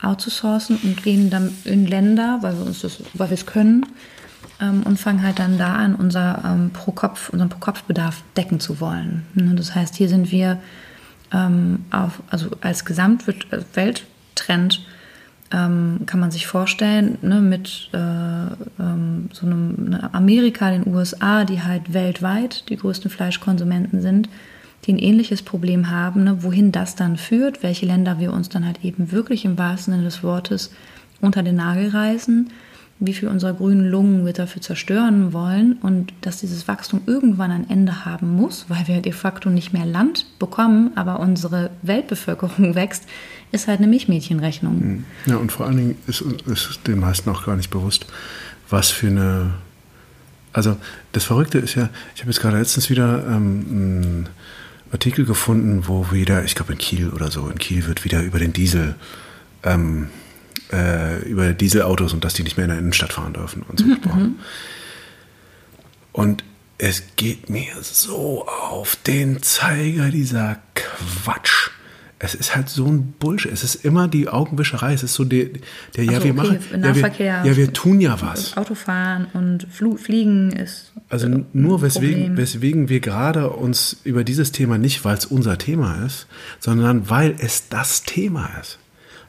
outzusourcen und gehen dann in Länder, weil wir uns das, weil wir es können, ähm, und fangen halt dann da an, unser, ähm, pro Kopf, unseren Pro-Kopf-Bedarf decken zu wollen. Ne, das heißt, hier sind wir ähm, auf, also als Gesamtwelttrend ähm, kann man sich vorstellen, ne, mit äh, ähm, so einem ne, Amerika, den USA, die halt weltweit die größten Fleischkonsumenten sind, die ein ähnliches Problem haben, ne, wohin das dann führt, welche Länder wir uns dann halt eben wirklich im wahrsten Sinne des Wortes unter den Nagel reißen, wie viel unserer grünen Lungen wir dafür zerstören wollen und dass dieses Wachstum irgendwann ein Ende haben muss, weil wir de facto nicht mehr Land bekommen, aber unsere Weltbevölkerung wächst, ist halt eine Milchmädchenrechnung. Hm. Ja, und vor allen Dingen ist, ist den meisten auch gar nicht bewusst, was für eine. Also, das Verrückte ist ja, ich habe jetzt gerade letztens wieder ähm, einen Artikel gefunden, wo wieder, ich glaube in Kiel oder so, in Kiel wird wieder über den Diesel. Ähm, äh, über Dieselautos und dass die nicht mehr in der Innenstadt fahren dürfen und so mhm. gesprochen. Und es geht mir so auf den Zeiger, dieser Quatsch. Es ist halt so ein Bullshit. Es ist immer die Augenwischerei. Es ist so der, der ja, so, wir okay, machen. Ja wir, Nahverkehr. ja, wir tun ja was. Autofahren und Flu Fliegen ist. Also äh, nur weswegen, weswegen wir gerade uns über dieses Thema nicht, weil es unser Thema ist, sondern weil es das Thema ist.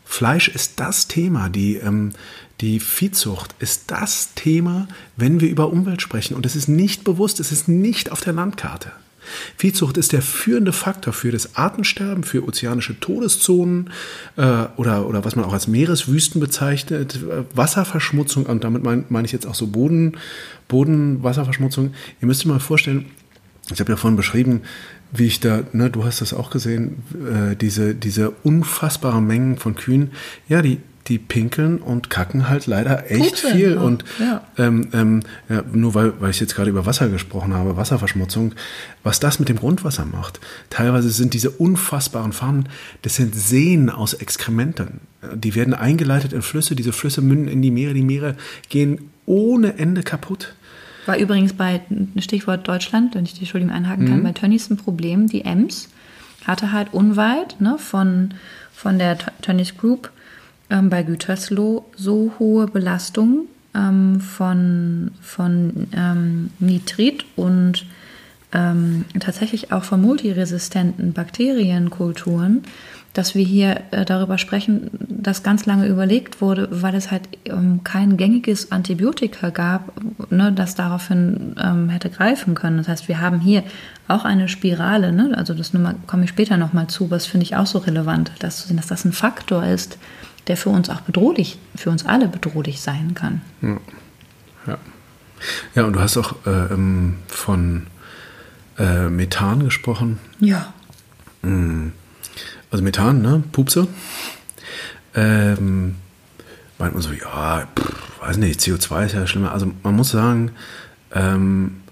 Fleisch ist das Thema, die, ähm, die Viehzucht ist das Thema, wenn wir über Umwelt sprechen. Und es ist nicht bewusst, es ist nicht auf der Landkarte. Viehzucht ist der führende Faktor für das Artensterben, für ozeanische Todeszonen äh, oder, oder was man auch als Meereswüsten bezeichnet, äh, Wasserverschmutzung, und damit meine mein ich jetzt auch so Boden, Bodenwasserverschmutzung. Ihr müsst euch mal vorstellen, ich habe ja vorhin beschrieben, wie ich da, ne, du hast das auch gesehen, äh, diese, diese unfassbaren Mengen von Kühen, ja, die, die pinkeln und kacken halt leider echt Pupseln viel. auch, Und ja. ähm, ähm, ja, nur weil, weil ich jetzt gerade über Wasser gesprochen habe, Wasserverschmutzung, was das mit dem Grundwasser macht. Teilweise sind diese unfassbaren Farmen, das sind Seen aus Exkrementen. Die werden eingeleitet in Flüsse, diese Flüsse münden in die Meere, die Meere gehen ohne Ende kaputt. War übrigens bei Stichwort Deutschland, wenn ich die Entschuldigung einhaken Mhm. kann, bei Tönnies ein Problem. Die Ems hatte halt unweit ne, von, von der Tönnies Group ähm, bei Gütersloh so hohe Belastung ähm, von, von ähm, Nitrit und ähm, tatsächlich auch von multiresistenten Bakterienkulturen, dass wir hier äh, darüber sprechen, dass ganz lange überlegt wurde, weil es halt ähm, kein gängiges Antibiotika gab, ne, das daraufhin ähm, hätte greifen können. Das heißt, wir haben hier auch eine Spirale, ne? also das komme ich später nochmal zu, was finde ich auch so relevant, dass zu sehen, dass das ein Faktor ist, der für uns auch bedrohlich, für uns alle bedrohlich sein kann. Ja. Ja, und du hast auch äh, ähm, von äh, Methan gesprochen. Ja. Also Methan, ne? Pupse. Ähm, meint man so, ja, pff, weiß nicht, CO2 ist ja schlimmer. Also man muss sagen, ähm,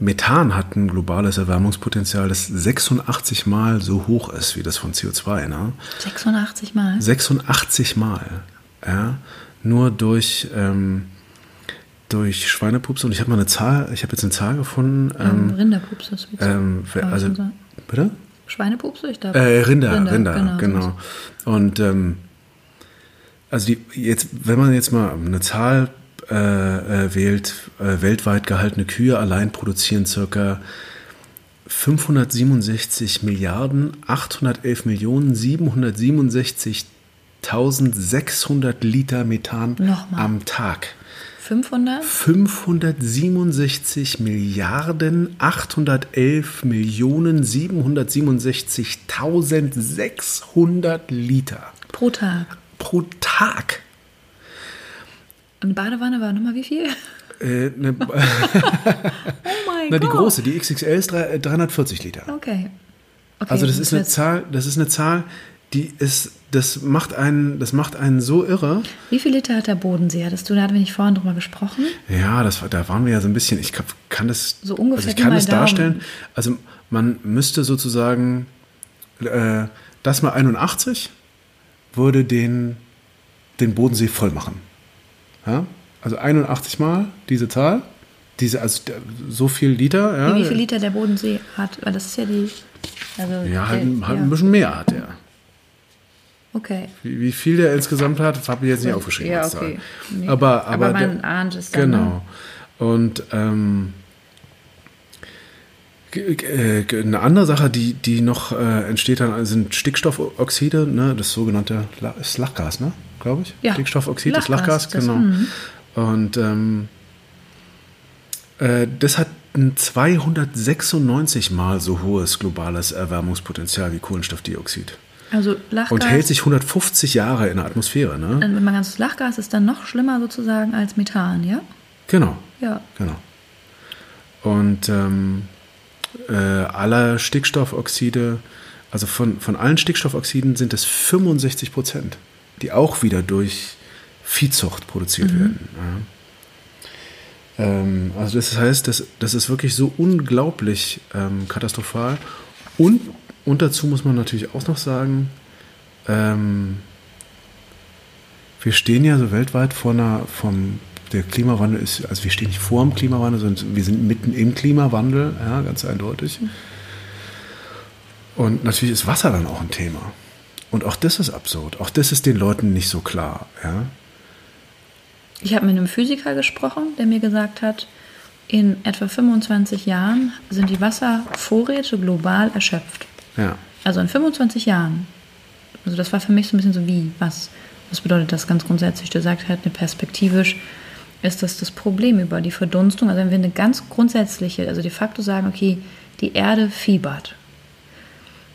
Methan hat ein globales Erwärmungspotenzial, das 86 Mal so hoch ist wie das von CO2. Ne? 86 Mal. 86 Mal. Ja? Nur durch, ähm, durch Schweinepupse. Und ich habe mal eine Zahl, ich habe jetzt eine Zahl gefunden. Ähm, Ähm, Rinderpups, das ähm, also, sagen. bitte? Schweinepups, ich glaube. Äh, Rinder, Rinder, genau. sowas. Und ähm, also die, jetzt, wenn man jetzt mal eine Zahl äh, äh, wählt, äh, weltweit gehaltene Kühe allein produzieren circa 567 Milliarden 811 Millionen 767.600 Liter Methan Nochmal. am Tag. 500? 567 Milliarden 811 Millionen 767.600 Liter pro Tag. pro Tag. Und Badewanne war nochmal wie viel? Äh, ne, Oh mein na, Gott. die große, die XXL ist drei- äh, 340 Liter. Okay. okay. Also das ist eine Zahl, das ist eine Zahl, die ist, das macht einen, das macht einen so irre. Wie viel Liter hat der Bodensee? Hattest du, da hatten wir nicht vorhin drüber gesprochen? Ja, das war, da waren wir ja so ein bisschen, ich kann, kann das, So ungefähr also ich kann das Daumen. darstellen. Also man müsste sozusagen, äh, das mal 81 würde den, den Bodensee voll machen. Ja? Also 81 mal diese Zahl, diese, also so viel Liter. Ja, Wie viel Liter der Bodensee hat? Weil das ist ja die. Also Ja, halt, der, halt ja. ein bisschen mehr hat er. Okay. Wie, wie viel der insgesamt hat, das habe ich jetzt nicht aufgeschrieben. Ja, okay. Nee. Aber, aber, Aber man der- ahnt es dann. ne? Genau. Und ähm, äh, eine andere Sache, die, die noch äh, entsteht, dann sind Stickstoffoxide, ne, das sogenannte Lachgas, ne, glaube ich. Ja. Stickstoffoxid, das Lachgas, Lachgas, das- genau. mhm. Und ähm, äh, das hat ein 296 mal so hohes globales Erwärmungspotenzial wie Kohlenstoffdioxid. Also Lachgas. Und hält sich 150 Jahre in der Atmosphäre, ne? Wenn man ganzes Lachgas ist dann noch schlimmer sozusagen als Methan, ja? Genau. Ja. Genau. Und ähm, äh, aller Stickstoffoxide, also von, von allen Stickstoffoxiden sind es 65 Prozent, die auch wieder durch Viehzucht produziert werden. Ja. Ähm, also das heißt, das, das ist wirklich so unglaublich ähm, katastrophal. Und, und dazu muss man natürlich auch noch sagen, ähm, wir stehen ja so weltweit vor einer, vom, der Klimawandel ist, also wir stehen nicht vor dem Klimawandel, sondern wir sind mitten im Klimawandel, ja, ganz eindeutig. Und natürlich ist Wasser dann auch ein Thema. Und auch das ist absurd. Auch das ist den Leuten nicht so klar. Ja? Ich habe mit einem Physiker gesprochen, der mir gesagt hat, in etwa 25 Jahren sind die Wasservorräte global erschöpft. Ja. Also in 25 Jahren. Also das war für mich so ein bisschen so wie, was, was bedeutet das ganz grundsätzlich? Du sagst halt, eine perspektivisch ist das das Problem über die Verdunstung. Also wenn wir eine ganz grundsätzliche, also de facto sagen, okay, die Erde fiebert.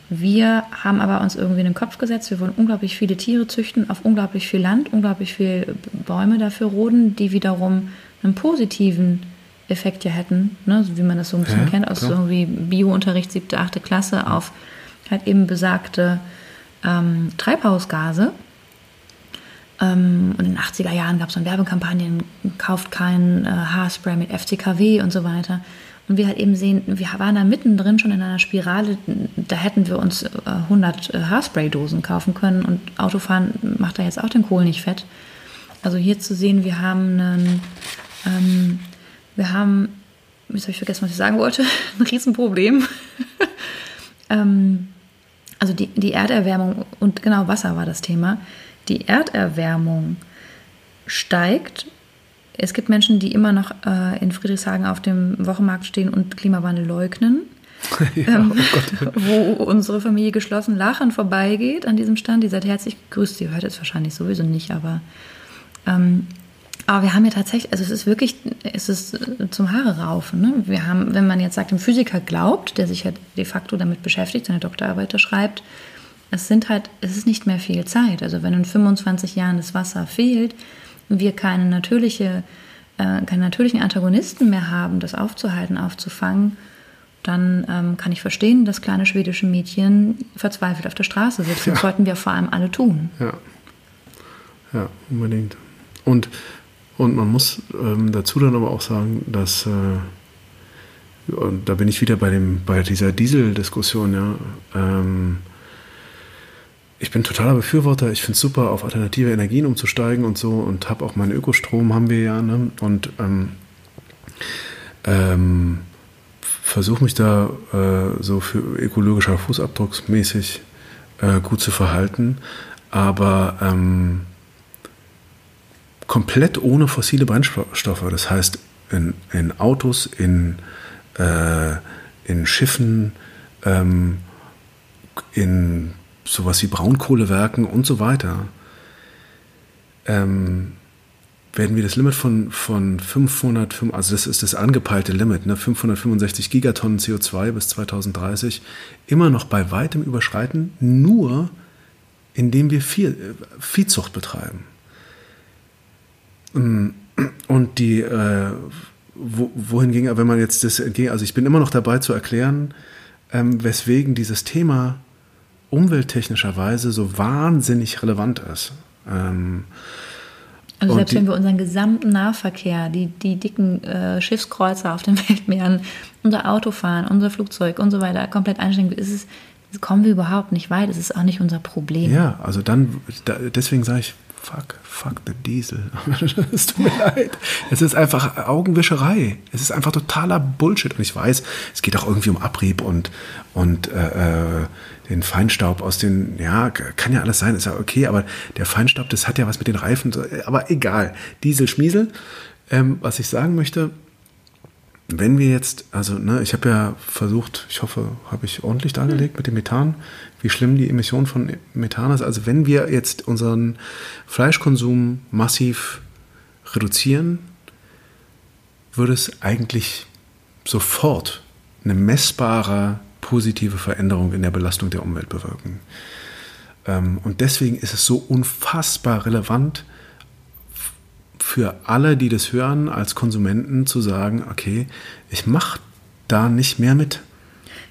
Wir haben aber uns irgendwie in den Kopf gesetzt, wir wollen unglaublich viele Tiere züchten, auf unglaublich viel Land, unglaublich viele Bäume dafür roden, die wiederum einen positiven Effekt ja hätten, ne, so wie man das so ein bisschen ja, kennt, aus klar. irgendwie Biounterricht, siebte, achte Klasse, auf halt eben besagte ähm, Treibhausgase. Ähm, und in den 80er Jahren gab es dann Werbekampagnen, kauft kein äh, Haarspray mit FCKW und so weiter. Und wir halt eben sehen, wir waren da mittendrin schon in einer Spirale, da hätten wir uns äh, 100 äh, Haarspray-Dosen kaufen können und Autofahren macht da jetzt auch den Kohl nicht fett. Also hier zu sehen, wir haben einen, ähm, wir haben, jetzt habe ich vergessen, was ich sagen wollte, ein Riesenproblem. ähm, also die, die Erderwärmung und genau Wasser war das Thema. Die Erderwärmung steigt. Es gibt Menschen, die immer noch äh, in Friedrichshagen auf dem Wochenmarkt stehen und Klimawandel leugnen. ja, ähm, oh wo unsere Familie geschlossen lachend vorbeigeht an diesem Stand. Die seid herzlich gegrüßt. Sie hört es wahrscheinlich sowieso nicht, aber ähm, aber wir haben ja tatsächlich, also es ist wirklich, es ist äh, zum Haare raufen. Ne? Wir haben, wenn man jetzt sagt, dem Physiker glaubt, der sich ja de facto damit beschäftigt, seine Doktorarbeit schreibt, es sind halt, es ist nicht mehr viel Zeit. Also wenn in 25 Jahren das Wasser fehlt, wir keine natürliche, äh, keine natürlichen Antagonisten mehr haben, das aufzuhalten, aufzufangen, dann ähm, kann ich verstehen, dass kleine schwedische Mädchen verzweifelt auf der Straße sitzen. Das sollten wir vor allem alle tun. Ja, ja unbedingt. Und und man muss ähm, dazu dann aber auch sagen, dass, äh, und da bin ich wieder bei, dem, bei dieser Diesel-Diskussion, ja, ähm, ich bin totaler Befürworter. Ich finde es super, auf alternative Energien umzusteigen und so und habe auch meinen Ökostrom, haben wir ja. Ne? Und ähm, ähm, versuche mich da äh, so für ökologischer Fußabdrucksmäßig äh, gut zu verhalten. Aber ähm, komplett ohne fossile Brennstoffe. Das heißt, in, in Autos, in, äh, in Schiffen, ähm, in sowas wie Braunkohlewerken und so weiter, ähm, werden wir das Limit von, von 500, also das ist das angepeilte Limit, ne, 565 Gigatonnen CO2 bis 2030, immer noch bei weitem überschreiten, nur indem wir Vieh, Viehzucht betreiben. Ähm, und die, äh, wo, wohin ging, wenn man jetzt das entgegen, also ich bin immer noch dabei zu erklären, ähm, weswegen dieses Thema umwelttechnischerweise so wahnsinnig relevant ist. Ähm, also selbst die, wenn wir unseren gesamten Nahverkehr, die, die dicken äh, Schiffskreuzer auf den Weltmeeren, unser Autofahren, unser Flugzeug und so weiter komplett einschränken, ist es, kommen wir überhaupt nicht weit. Es ist auch nicht unser Problem. Ja, also dann, da, deswegen sage ich, fuck, fuck the Diesel. es tut mir leid. Es ist einfach Augenwischerei. Es ist einfach totaler Bullshit. Und ich weiß, es geht auch irgendwie um Abrieb und, und äh, äh, den Feinstaub aus den, ja, kann ja alles sein, ist ja okay, aber der Feinstaub, das hat ja was mit den Reifen, aber egal. Diesel, Schmiesel. Ähm, was ich sagen möchte, wenn wir jetzt, also ne, ich habe ja versucht, ich hoffe, habe ich ordentlich dargelegt hm. mit dem Methan, wie schlimm die Emission von Methan ist. Also wenn wir jetzt unseren Fleischkonsum massiv reduzieren, würde es eigentlich sofort eine messbare positive Veränderung in der Belastung der Umwelt bewirken. Ähm, und deswegen ist es so unfassbar relevant, für alle, die das hören, als Konsumenten zu sagen, okay, ich mache da nicht mehr mit.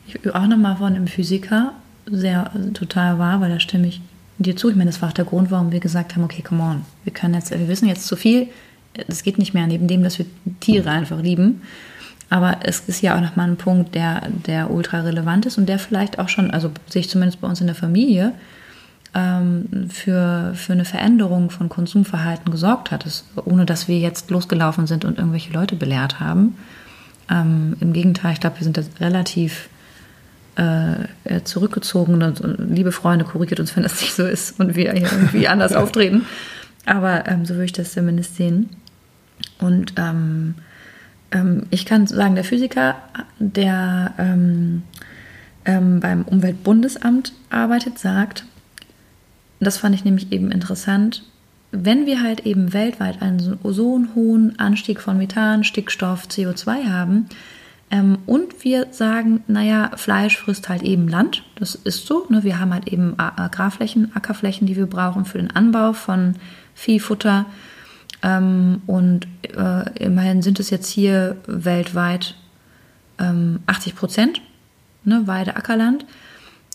Ich will auch nochmal von einem Physiker, sehr total wahr, weil da stimme ich dir zu. Ich meine, das war auch der Grund, warum wir gesagt haben, okay, come on, wir können jetzt, wir wissen jetzt zu viel, es geht nicht mehr, neben dem, dass wir Tiere einfach lieben. Aber es ist ja auch nochmal ein Punkt, der, der ultra relevant ist und der vielleicht auch schon, also sehe ich zumindest bei uns in der Familie, ähm, für, für eine Veränderung von Konsumverhalten gesorgt hat, das, ohne dass wir jetzt losgelaufen sind und irgendwelche Leute belehrt haben. Ähm, Im Gegenteil, ich glaube, wir sind da relativ äh, zurückgezogen und liebe Freunde, korrigiert uns, wenn das nicht so ist und wir irgendwie anders auftreten. Aber ähm, so würde ich das zumindest sehen. Und ähm, ähm, ich kann sagen, der Physiker, der ähm, ähm, beim Umweltbundesamt arbeitet, sagt, das fand ich nämlich eben interessant, wenn wir halt eben weltweit einen so hohen Anstieg von Methan, Stickstoff, CO2 haben, ähm, und wir sagen, naja, Fleisch frisst halt eben Land, das ist so. Ne? Wir haben halt eben Agrarflächen, Ackerflächen, die wir brauchen für den Anbau von Viehfutter. Ähm, und äh, immerhin sind es jetzt hier weltweit ähm, 80 Prozent, ne, Weide, Ackerland.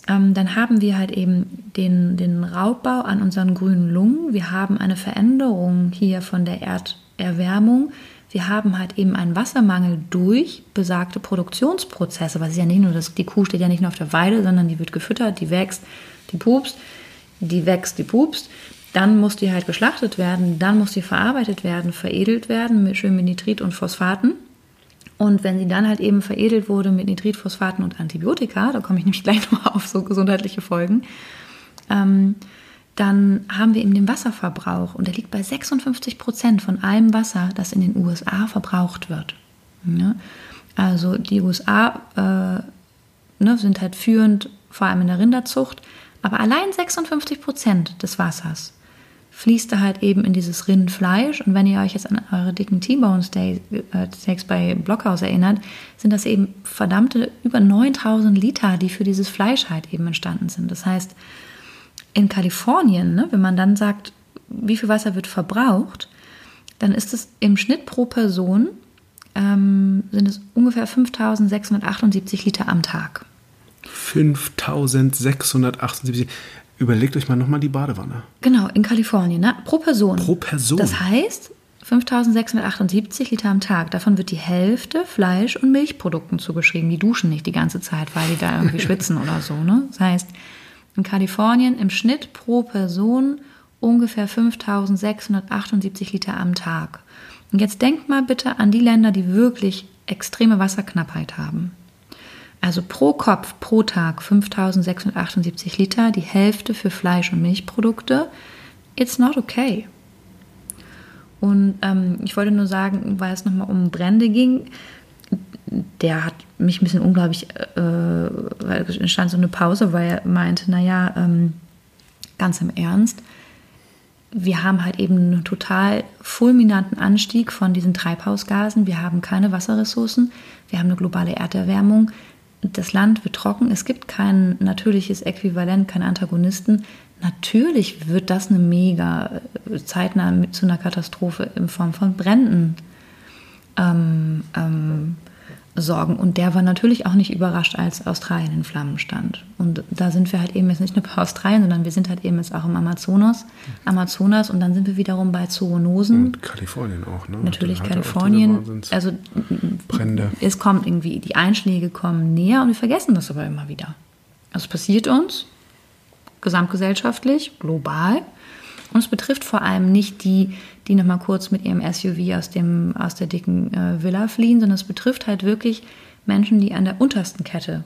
Ähm, dann haben wir halt eben den, den Raubbau an unseren grünen Lungen. Wir haben eine Veränderung hier von der Erderwärmung. Wir haben halt eben einen Wassermangel durch besagte Produktionsprozesse, es ist ja nicht nur, dass die Kuh steht ja nicht nur auf der Weide, sondern die wird gefüttert, die wächst, die pupst, die wächst, die pupst. Dann muss die halt geschlachtet werden, dann muss die verarbeitet werden, veredelt werden, mit, schön mit Nitrit und Phosphaten. Und wenn sie dann halt eben veredelt wurde mit Nitrit, Phosphaten und Antibiotika, da komme ich nämlich gleich nochmal auf so gesundheitliche Folgen, ähm, dann haben wir eben den Wasserverbrauch und der liegt bei 56 Prozent von allem Wasser, das in den USA verbraucht wird. Ja? Also die USA äh, ne, sind halt führend, vor allem in der Rinderzucht, aber allein 56 Prozent des Wassers fließt da halt eben in dieses Rindfleisch. Und wenn ihr euch jetzt an eure dicken T-Bone Steaks bei Blockhaus erinnert, sind das eben verdammte über 9000 Liter, die für dieses Fleisch halt eben entstanden sind. Das heißt, in Kalifornien, ne, wenn man dann sagt, wie viel Wasser wird verbraucht, dann ist es im Schnitt pro Person ähm, sind es ungefähr 5678 Liter am Tag. 5678. Überlegt euch mal nochmal die Badewanne. Genau, in Kalifornien, ne? pro Person. Pro Person. Das heißt, 5678 Liter am Tag. Davon wird die Hälfte Fleisch- und Milchprodukten zugeschrieben. Die duschen nicht die ganze Zeit, weil die da irgendwie schwitzen oder so. Ne? Das heißt, in Kalifornien im Schnitt pro Person ungefähr 5678 Liter am Tag. Und jetzt denkt mal bitte an die Länder, die wirklich extreme Wasserknappheit haben. Also pro Kopf pro Tag 5678 Liter, die Hälfte für Fleisch- und Milchprodukte. It's not okay. Und ähm, ich wollte nur sagen, weil es nochmal um Brände ging, der hat mich ein bisschen unglaublich, äh, weil es entstand so eine Pause, weil er meinte, naja, ähm, ganz im Ernst, wir haben halt eben einen total fulminanten Anstieg von diesen Treibhausgasen. Wir haben keine Wasserressourcen. Wir haben eine globale Erderwärmung das Land wird trocken, es gibt kein natürliches Äquivalent, keinen Antagonisten. Natürlich wird das eine mega äh, zeitnah zu einer Katastrophe in Form von Bränden ähm, ähm, sorgen. Und der war natürlich auch nicht überrascht, als Australien in Flammen stand. Und da sind wir halt eben jetzt nicht nur bei Australien, sondern wir sind halt eben jetzt auch im Amazonas. Amazonas und dann sind wir wiederum bei Zoonosen. Und Kalifornien auch, ne? Natürlich Kalifornien. Also Brände. Es kommt irgendwie, die Einschläge kommen näher und wir vergessen das aber immer wieder. Also es passiert uns gesamtgesellschaftlich, global. Und es betrifft vor allem nicht die, die nochmal kurz mit ihrem SUV aus, dem, aus der dicken äh, Villa fliehen, sondern es betrifft halt wirklich Menschen, die an der untersten Kette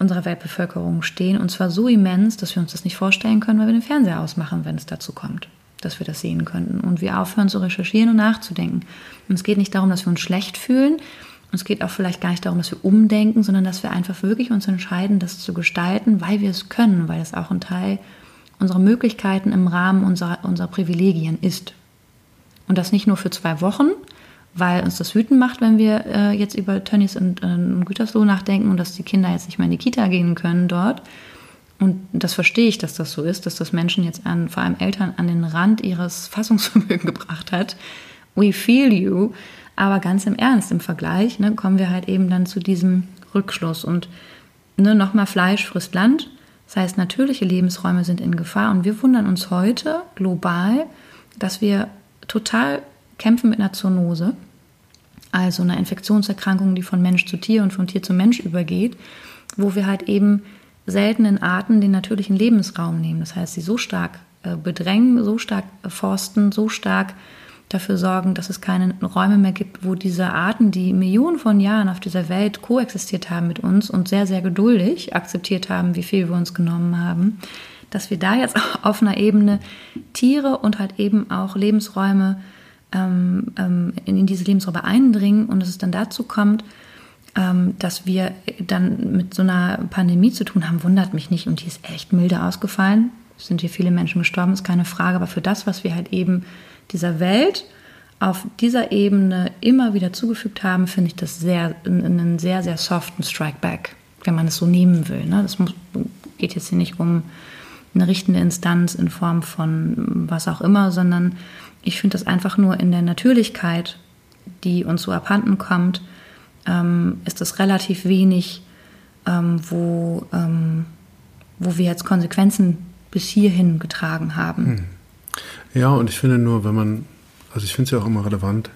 unserer Weltbevölkerung stehen. Und zwar so immens, dass wir uns das nicht vorstellen können, weil wir den Fernseher ausmachen, wenn es dazu kommt, dass wir das sehen könnten. Und wir aufhören zu recherchieren und nachzudenken. Und es geht nicht darum, dass wir uns schlecht fühlen. Und es geht auch vielleicht gar nicht darum, dass wir umdenken, sondern dass wir einfach wirklich uns entscheiden, das zu gestalten, weil wir es können, weil es auch ein Teil unserer Möglichkeiten im Rahmen unserer, unserer Privilegien ist. Und das nicht nur für zwei Wochen, weil uns das wütend macht, wenn wir äh, jetzt über Tönnies und, äh, Gütersloh nachdenken und dass die Kinder jetzt nicht mehr in die Kita gehen können dort. Und das verstehe ich, dass das so ist, dass das Menschen jetzt an, vor allem Eltern an den Rand ihres Fassungsvermögens gebracht hat. We feel you. Aber ganz im Ernst, im Vergleich, ne, kommen wir halt eben dann zu diesem Rückschluss. Und ne, nochmal Fleisch frisst Land. Das heißt, natürliche Lebensräume sind in Gefahr und wir wundern uns heute global, dass wir total kämpfen mit einer Zoonose, also einer Infektionserkrankung, die von Mensch zu Tier und von Tier zu Mensch übergeht, wo wir halt eben seltenen Arten den natürlichen Lebensraum nehmen. Das heißt, sie so stark äh, bedrängen, so stark forsten, so stark dafür sorgen, dass es keine Räume mehr gibt, wo diese Arten, die Millionen von Jahren auf dieser Welt koexistiert haben mit uns und sehr, sehr geduldig akzeptiert haben, wie viel wir uns genommen haben, dass wir da jetzt auf einer Ebene Tiere und halt eben auch Lebensräume ähm, ähm, in diese Lebensräume eindringen und dass es dann dazu kommt, ähm, dass wir dann mit so einer Pandemie zu tun haben, wundert mich nicht und die ist echt milde ausgefallen. Es sind hier viele Menschen gestorben, ist keine Frage, aber für das, was wir halt eben dieser Welt auf dieser Ebene immer wieder zugefügt haben, finde ich das sehr, einen sehr, sehr soften Strikeback, wenn man es so nehmen will. Ne? Das muss, geht jetzt hier nicht um eine richtende Instanz in Form von was auch immer, sondern ich finde das einfach nur in der Natürlichkeit, die uns so abhanden kommt, ähm, ist das relativ wenig, ähm, wo, ähm, wo wir jetzt Konsequenzen bis hierhin getragen haben. Hm. Ja, und ich finde nur, wenn man, also ich finde es ja auch immer relevant,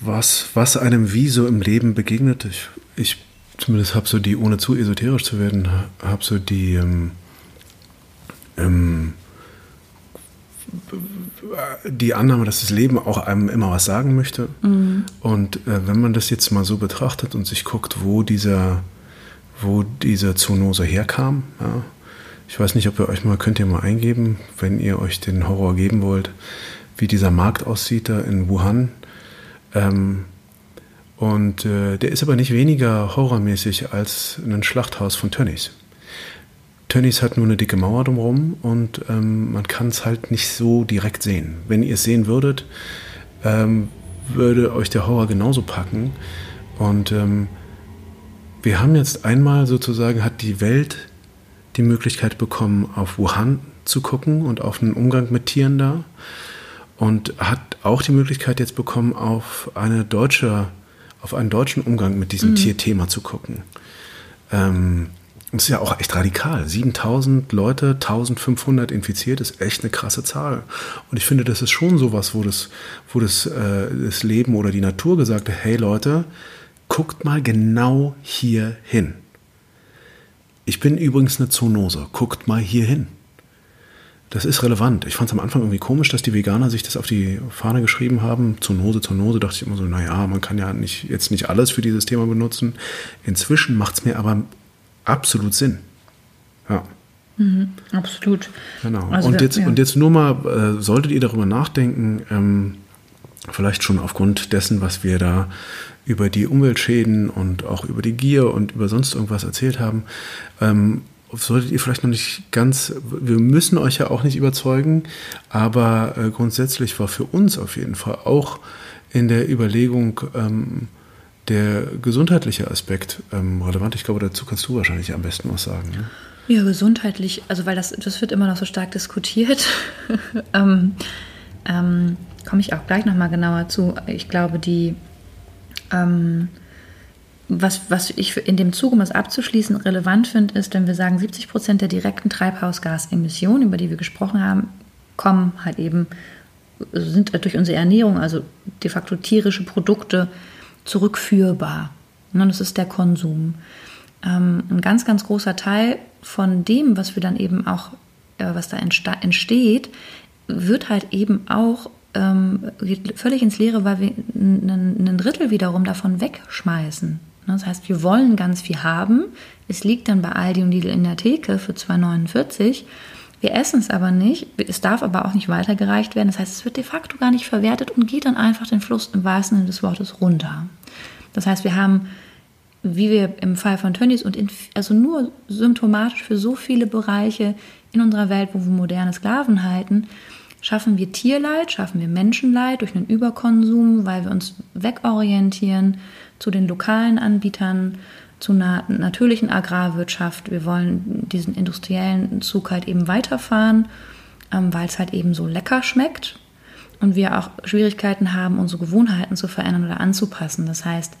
was, was einem wie so im Leben begegnet. Ich, ich zumindest habe so die, ohne zu esoterisch zu werden, habe so die, ähm, ähm, die Annahme, dass das Leben auch einem immer was sagen möchte. Mhm. Und äh, wenn man das jetzt mal so betrachtet und sich guckt, wo dieser, wo diese Zoonose herkam, ja, ich weiß nicht, ob ihr euch mal, könnt ihr mal eingeben, wenn ihr euch den Horror geben wollt, wie dieser Markt aussieht da in Wuhan. Ähm, und äh, der ist aber nicht weniger horrormäßig als ein Schlachthaus von Tönnies. Tönnies hat nur eine dicke Mauer drumherum und ähm, man kann es halt nicht so direkt sehen. Wenn ihr es sehen würdet, ähm, würde euch der Horror genauso packen. Und ähm, wir haben jetzt einmal sozusagen, hat die Welt die Möglichkeit bekommen, auf Wuhan zu gucken und auf einen Umgang mit Tieren da. Und hat auch die Möglichkeit jetzt bekommen, auf, eine deutsche, auf einen deutschen Umgang mit diesem mhm. Tierthema zu gucken. Ähm, das ist ja auch echt radikal. 7000 Leute, 1500 infiziert ist echt eine krasse Zahl. Und ich finde, das ist schon sowas, wo das, wo das, äh, das Leben oder die Natur gesagt hat, hey Leute, guckt mal genau hier hin. Ich bin übrigens eine Zoonose, guckt mal hier hin. Das ist relevant. Ich fand es am Anfang irgendwie komisch, dass die Veganer sich das auf die Fahne geschrieben haben. Zoonose, Zoonose, dachte ich immer so, naja, man kann ja nicht, jetzt nicht alles für dieses Thema benutzen. Inzwischen macht es mir aber absolut Sinn. Ja. Mhm, absolut. Genau. Also und, jetzt, ja. und jetzt nur mal, äh, solltet ihr darüber nachdenken, ähm, vielleicht schon aufgrund dessen, was wir da über die Umweltschäden und auch über die Gier und über sonst irgendwas erzählt haben, ähm, solltet ihr vielleicht noch nicht ganz, wir müssen euch ja auch nicht überzeugen, aber äh, grundsätzlich war für uns auf jeden Fall auch in der Überlegung, ähm, der gesundheitliche Aspekt ähm, relevant? Ich glaube, dazu kannst du wahrscheinlich am besten was sagen. Ne? Ja, gesundheitlich, also weil das, das wird immer noch so stark diskutiert. ähm, ähm, Komme ich auch gleich nochmal genauer zu. Ich glaube, die, ähm, was, was ich in dem Zug, um es abzuschließen, relevant finde, ist, wenn wir sagen, 70 Prozent der direkten Treibhausgasemissionen, über die wir gesprochen haben, kommen halt eben, sind durch unsere Ernährung, also de facto tierische Produkte, zurückführbar. Und das ist der Konsum. Ähm, ein ganz, ganz großer Teil von dem, was wir dann eben auch, äh, was da entsteht, wird halt eben auch ähm, völlig ins Leere, weil wir ein Drittel wiederum davon wegschmeißen. Das heißt, wir wollen ganz viel haben. Es liegt dann bei Aldi und Lidl in der Theke für 2,49. Wir essen es aber nicht. Es darf aber auch nicht weitergereicht werden. Das heißt, es wird de facto gar nicht verwertet und geht dann einfach den Fluss im wahrsten Sinne des Wortes runter. Das heißt, wir haben, wie wir im Fall von Tönnies und in, also nur symptomatisch für so viele Bereiche in unserer Welt, wo wir moderne Sklaven halten, schaffen wir Tierleid, schaffen wir Menschenleid durch einen Überkonsum, weil wir uns wegorientieren zu den lokalen Anbietern, zu einer natürlichen Agrarwirtschaft. Wir wollen diesen industriellen Zug halt eben weiterfahren, ähm, weil es halt eben so lecker schmeckt und wir auch Schwierigkeiten haben, unsere Gewohnheiten zu verändern oder anzupassen. Das heißt,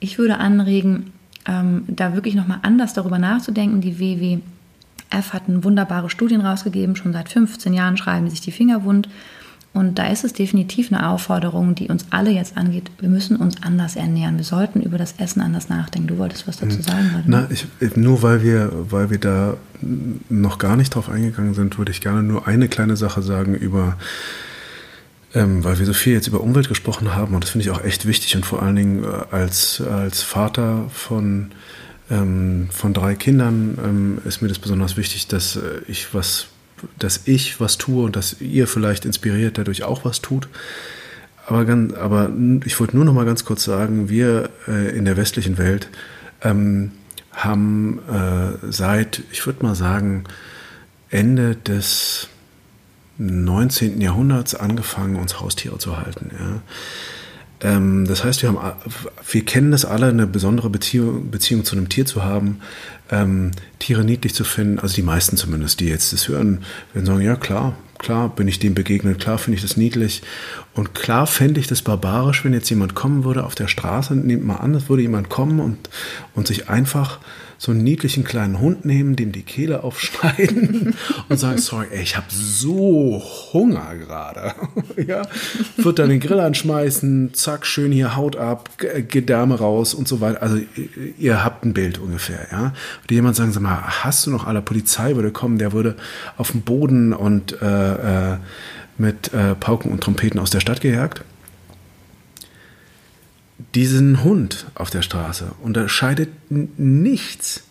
ich würde anregen, ähm, da wirklich nochmal anders darüber nachzudenken. Die WWF hat wunderbare Studien rausgegeben, schon seit 15 Jahren schreiben sie sich die Finger wund. Und da ist es definitiv eine Aufforderung, die uns alle jetzt angeht. Wir müssen uns anders ernähren. Wir sollten über das Essen anders nachdenken. Du wolltest was dazu hm. sagen? Oder? Na, ich, nur weil wir, weil wir da noch gar nicht drauf eingegangen sind, würde ich gerne nur eine kleine Sache sagen über ähm, weil wir so viel jetzt über Umwelt gesprochen haben und das finde ich auch echt wichtig und vor allen Dingen äh, als, als Vater von, ähm, von drei Kindern ähm, ist mir das besonders wichtig, dass äh, ich was, dass ich was tue und dass ihr vielleicht inspiriert dadurch auch was tut. Aber, ganz, aber ich wollte nur noch mal ganz kurz sagen, wir äh, in der westlichen Welt ähm, haben äh, seit, ich würde mal sagen, Ende des 19. Jahrhunderts angefangen, uns Haustiere zu halten. Ja. Ähm, das heißt, wir, haben, wir kennen das alle, eine besondere Beziehung, Beziehung zu einem Tier zu haben, ähm, Tiere niedlich zu finden, also die meisten zumindest, die jetzt das hören, werden sagen, ja klar, klar bin ich dem begegnet, klar finde ich das niedlich. Und klar fände ich das barbarisch, wenn jetzt jemand kommen würde auf der Straße, nehmt mal an, es würde jemand kommen und, und sich einfach so einen niedlichen kleinen Hund nehmen, dem die Kehle aufschneiden und sagen, sorry, ey, ich habe so Hunger gerade. ja, wird dann den Grill anschmeißen, zack, schön hier Haut ab, Gedärme raus und so weiter. Also ihr habt ein Bild ungefähr, ja. Und jemand sagen, sag mal, hast du noch alle Polizei würde kommen, der würde auf dem Boden und äh, äh, mit äh, Pauken und Trompeten aus der Stadt gejagt diesen Hund auf der Straße unterscheidet nichts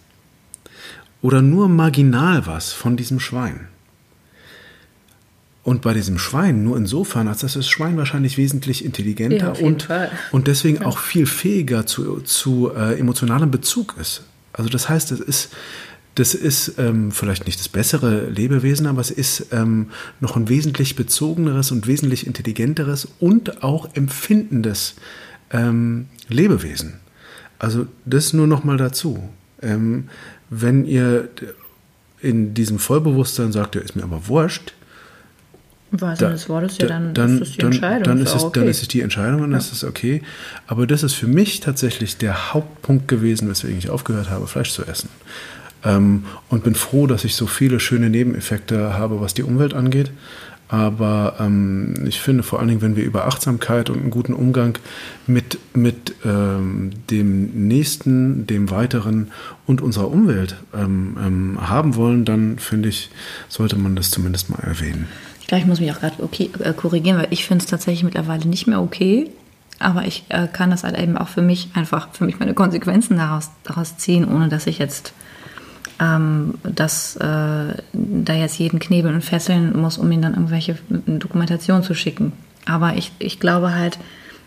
oder nur marginal was von diesem Schwein. Und bei diesem Schwein nur insofern, als dass das Schwein wahrscheinlich wesentlich intelligenter ja, und, und deswegen ja. auch viel fähiger zu, zu äh, emotionalem Bezug ist. Also das heißt, es ist, das ist ähm, vielleicht nicht das bessere Lebewesen, aber es ist ähm, noch ein wesentlich bezogeneres und wesentlich intelligenteres und auch empfindendes ähm, Lebewesen. Also das nur noch mal dazu. Ähm, wenn ihr in diesem Vollbewusstsein sagt, ja, ist mir aber wurscht, was da, das Wort ist ja dann, dann, ist die dann, Entscheidung. Dann ist, es, okay. dann ist es die Entscheidung und ja. ist okay. Aber das ist für mich tatsächlich der Hauptpunkt gewesen, weswegen ich aufgehört habe, Fleisch zu essen. Ähm, und bin froh, dass ich so viele schöne Nebeneffekte habe, was die Umwelt angeht. Aber ähm, ich finde vor allen Dingen, wenn wir über Achtsamkeit und einen guten Umgang mit, mit ähm, dem Nächsten, dem Weiteren und unserer Umwelt ähm, ähm haben wollen, dann finde ich, sollte man das zumindest mal erwähnen. Ich glaube, ich muss mich auch gerade okay, äh, korrigieren, weil ich finde es tatsächlich mittlerweile nicht mehr okay. Aber ich äh, kann das halt eben auch für mich einfach, für mich meine Konsequenzen daraus, daraus ziehen, ohne dass ich jetzt ähm, dass äh, da jetzt jeden knebeln und fesseln muss, um ihn dann irgendwelche Dokumentationen zu schicken. Aber ich, ich glaube halt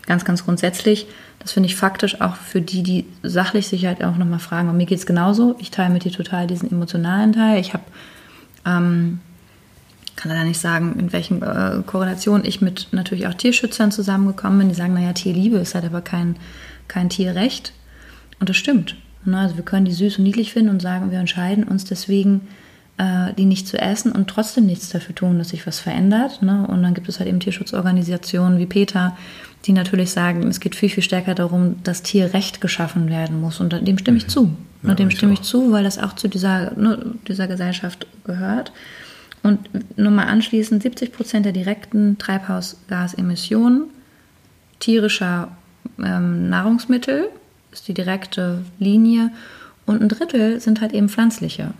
ganz, ganz grundsätzlich, das finde ich faktisch auch für die, die sachlich sich halt auch nochmal fragen, und mir geht es genauso, ich teile mit dir total diesen emotionalen Teil. Ich habe, ähm, kann leider nicht sagen, in welchen äh, Korrelationen ich mit natürlich auch Tierschützern zusammengekommen bin, die sagen, naja, Tierliebe ist halt aber kein, kein Tierrecht. Und das stimmt. Ne, also wir können die süß und niedlich finden und sagen, wir entscheiden uns deswegen, äh, die nicht zu essen und trotzdem nichts dafür tun, dass sich was verändert. Ne? Und dann gibt es halt eben Tierschutzorganisationen wie PETA, die natürlich sagen, es geht viel, viel stärker darum, dass Tierrecht geschaffen werden muss. Und dem stimme ich mhm. zu. Ja, und dem stimme ich zu, weil das auch zu dieser, ne, dieser Gesellschaft gehört. Und nur mal anschließend, 70 Prozent der direkten Treibhausgasemissionen tierischer ähm, Nahrungsmittel ist die direkte Linie und ein Drittel sind halt eben pflanzliche.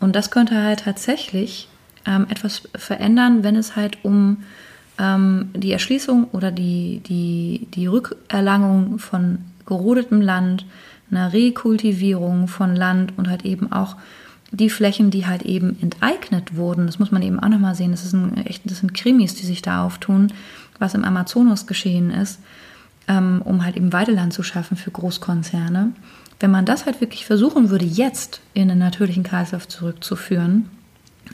Und das könnte halt tatsächlich ähm, etwas verändern, wenn es halt um ähm, die Erschließung oder die, die, die Rückerlangung von gerodetem Land, einer Rekultivierung von Land und halt eben auch die Flächen, die halt eben enteignet wurden, das muss man eben auch nochmal sehen, das, ist ein, echt, das sind Krimis, die sich da auftun, was im Amazonas geschehen ist, ähm, um halt eben Weideland zu schaffen für Großkonzerne. Wenn man das halt wirklich versuchen würde, jetzt in den natürlichen Kreislauf zurückzuführen,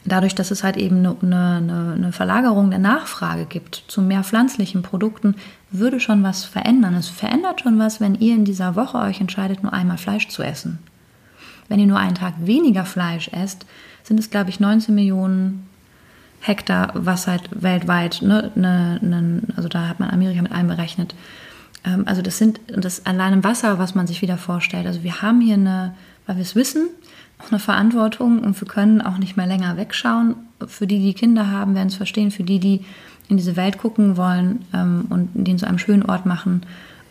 dadurch, dass es halt eben eine, eine, eine, Verlagerung der Nachfrage gibt zu mehr pflanzlichen Produkten, würde schon was verändern. Es verändert schon was, wenn ihr in dieser Woche euch entscheidet, nur einmal Fleisch zu essen. Wenn ihr nur einen Tag weniger Fleisch esst, sind es, glaube ich, 19 Millionen Hektar, was halt weltweit, ne, ne, ne, also da hat man Amerika mit einberechnet, ähm, also das sind das allein im Wasser, was man sich wieder vorstellt. Also wir haben hier eine, weil wir es wissen, auch eine Verantwortung und wir können auch nicht mehr länger wegschauen. Für die, die Kinder haben, werden es verstehen. Für die, die in diese Welt gucken wollen ähm, und den zu einem schönen Ort machen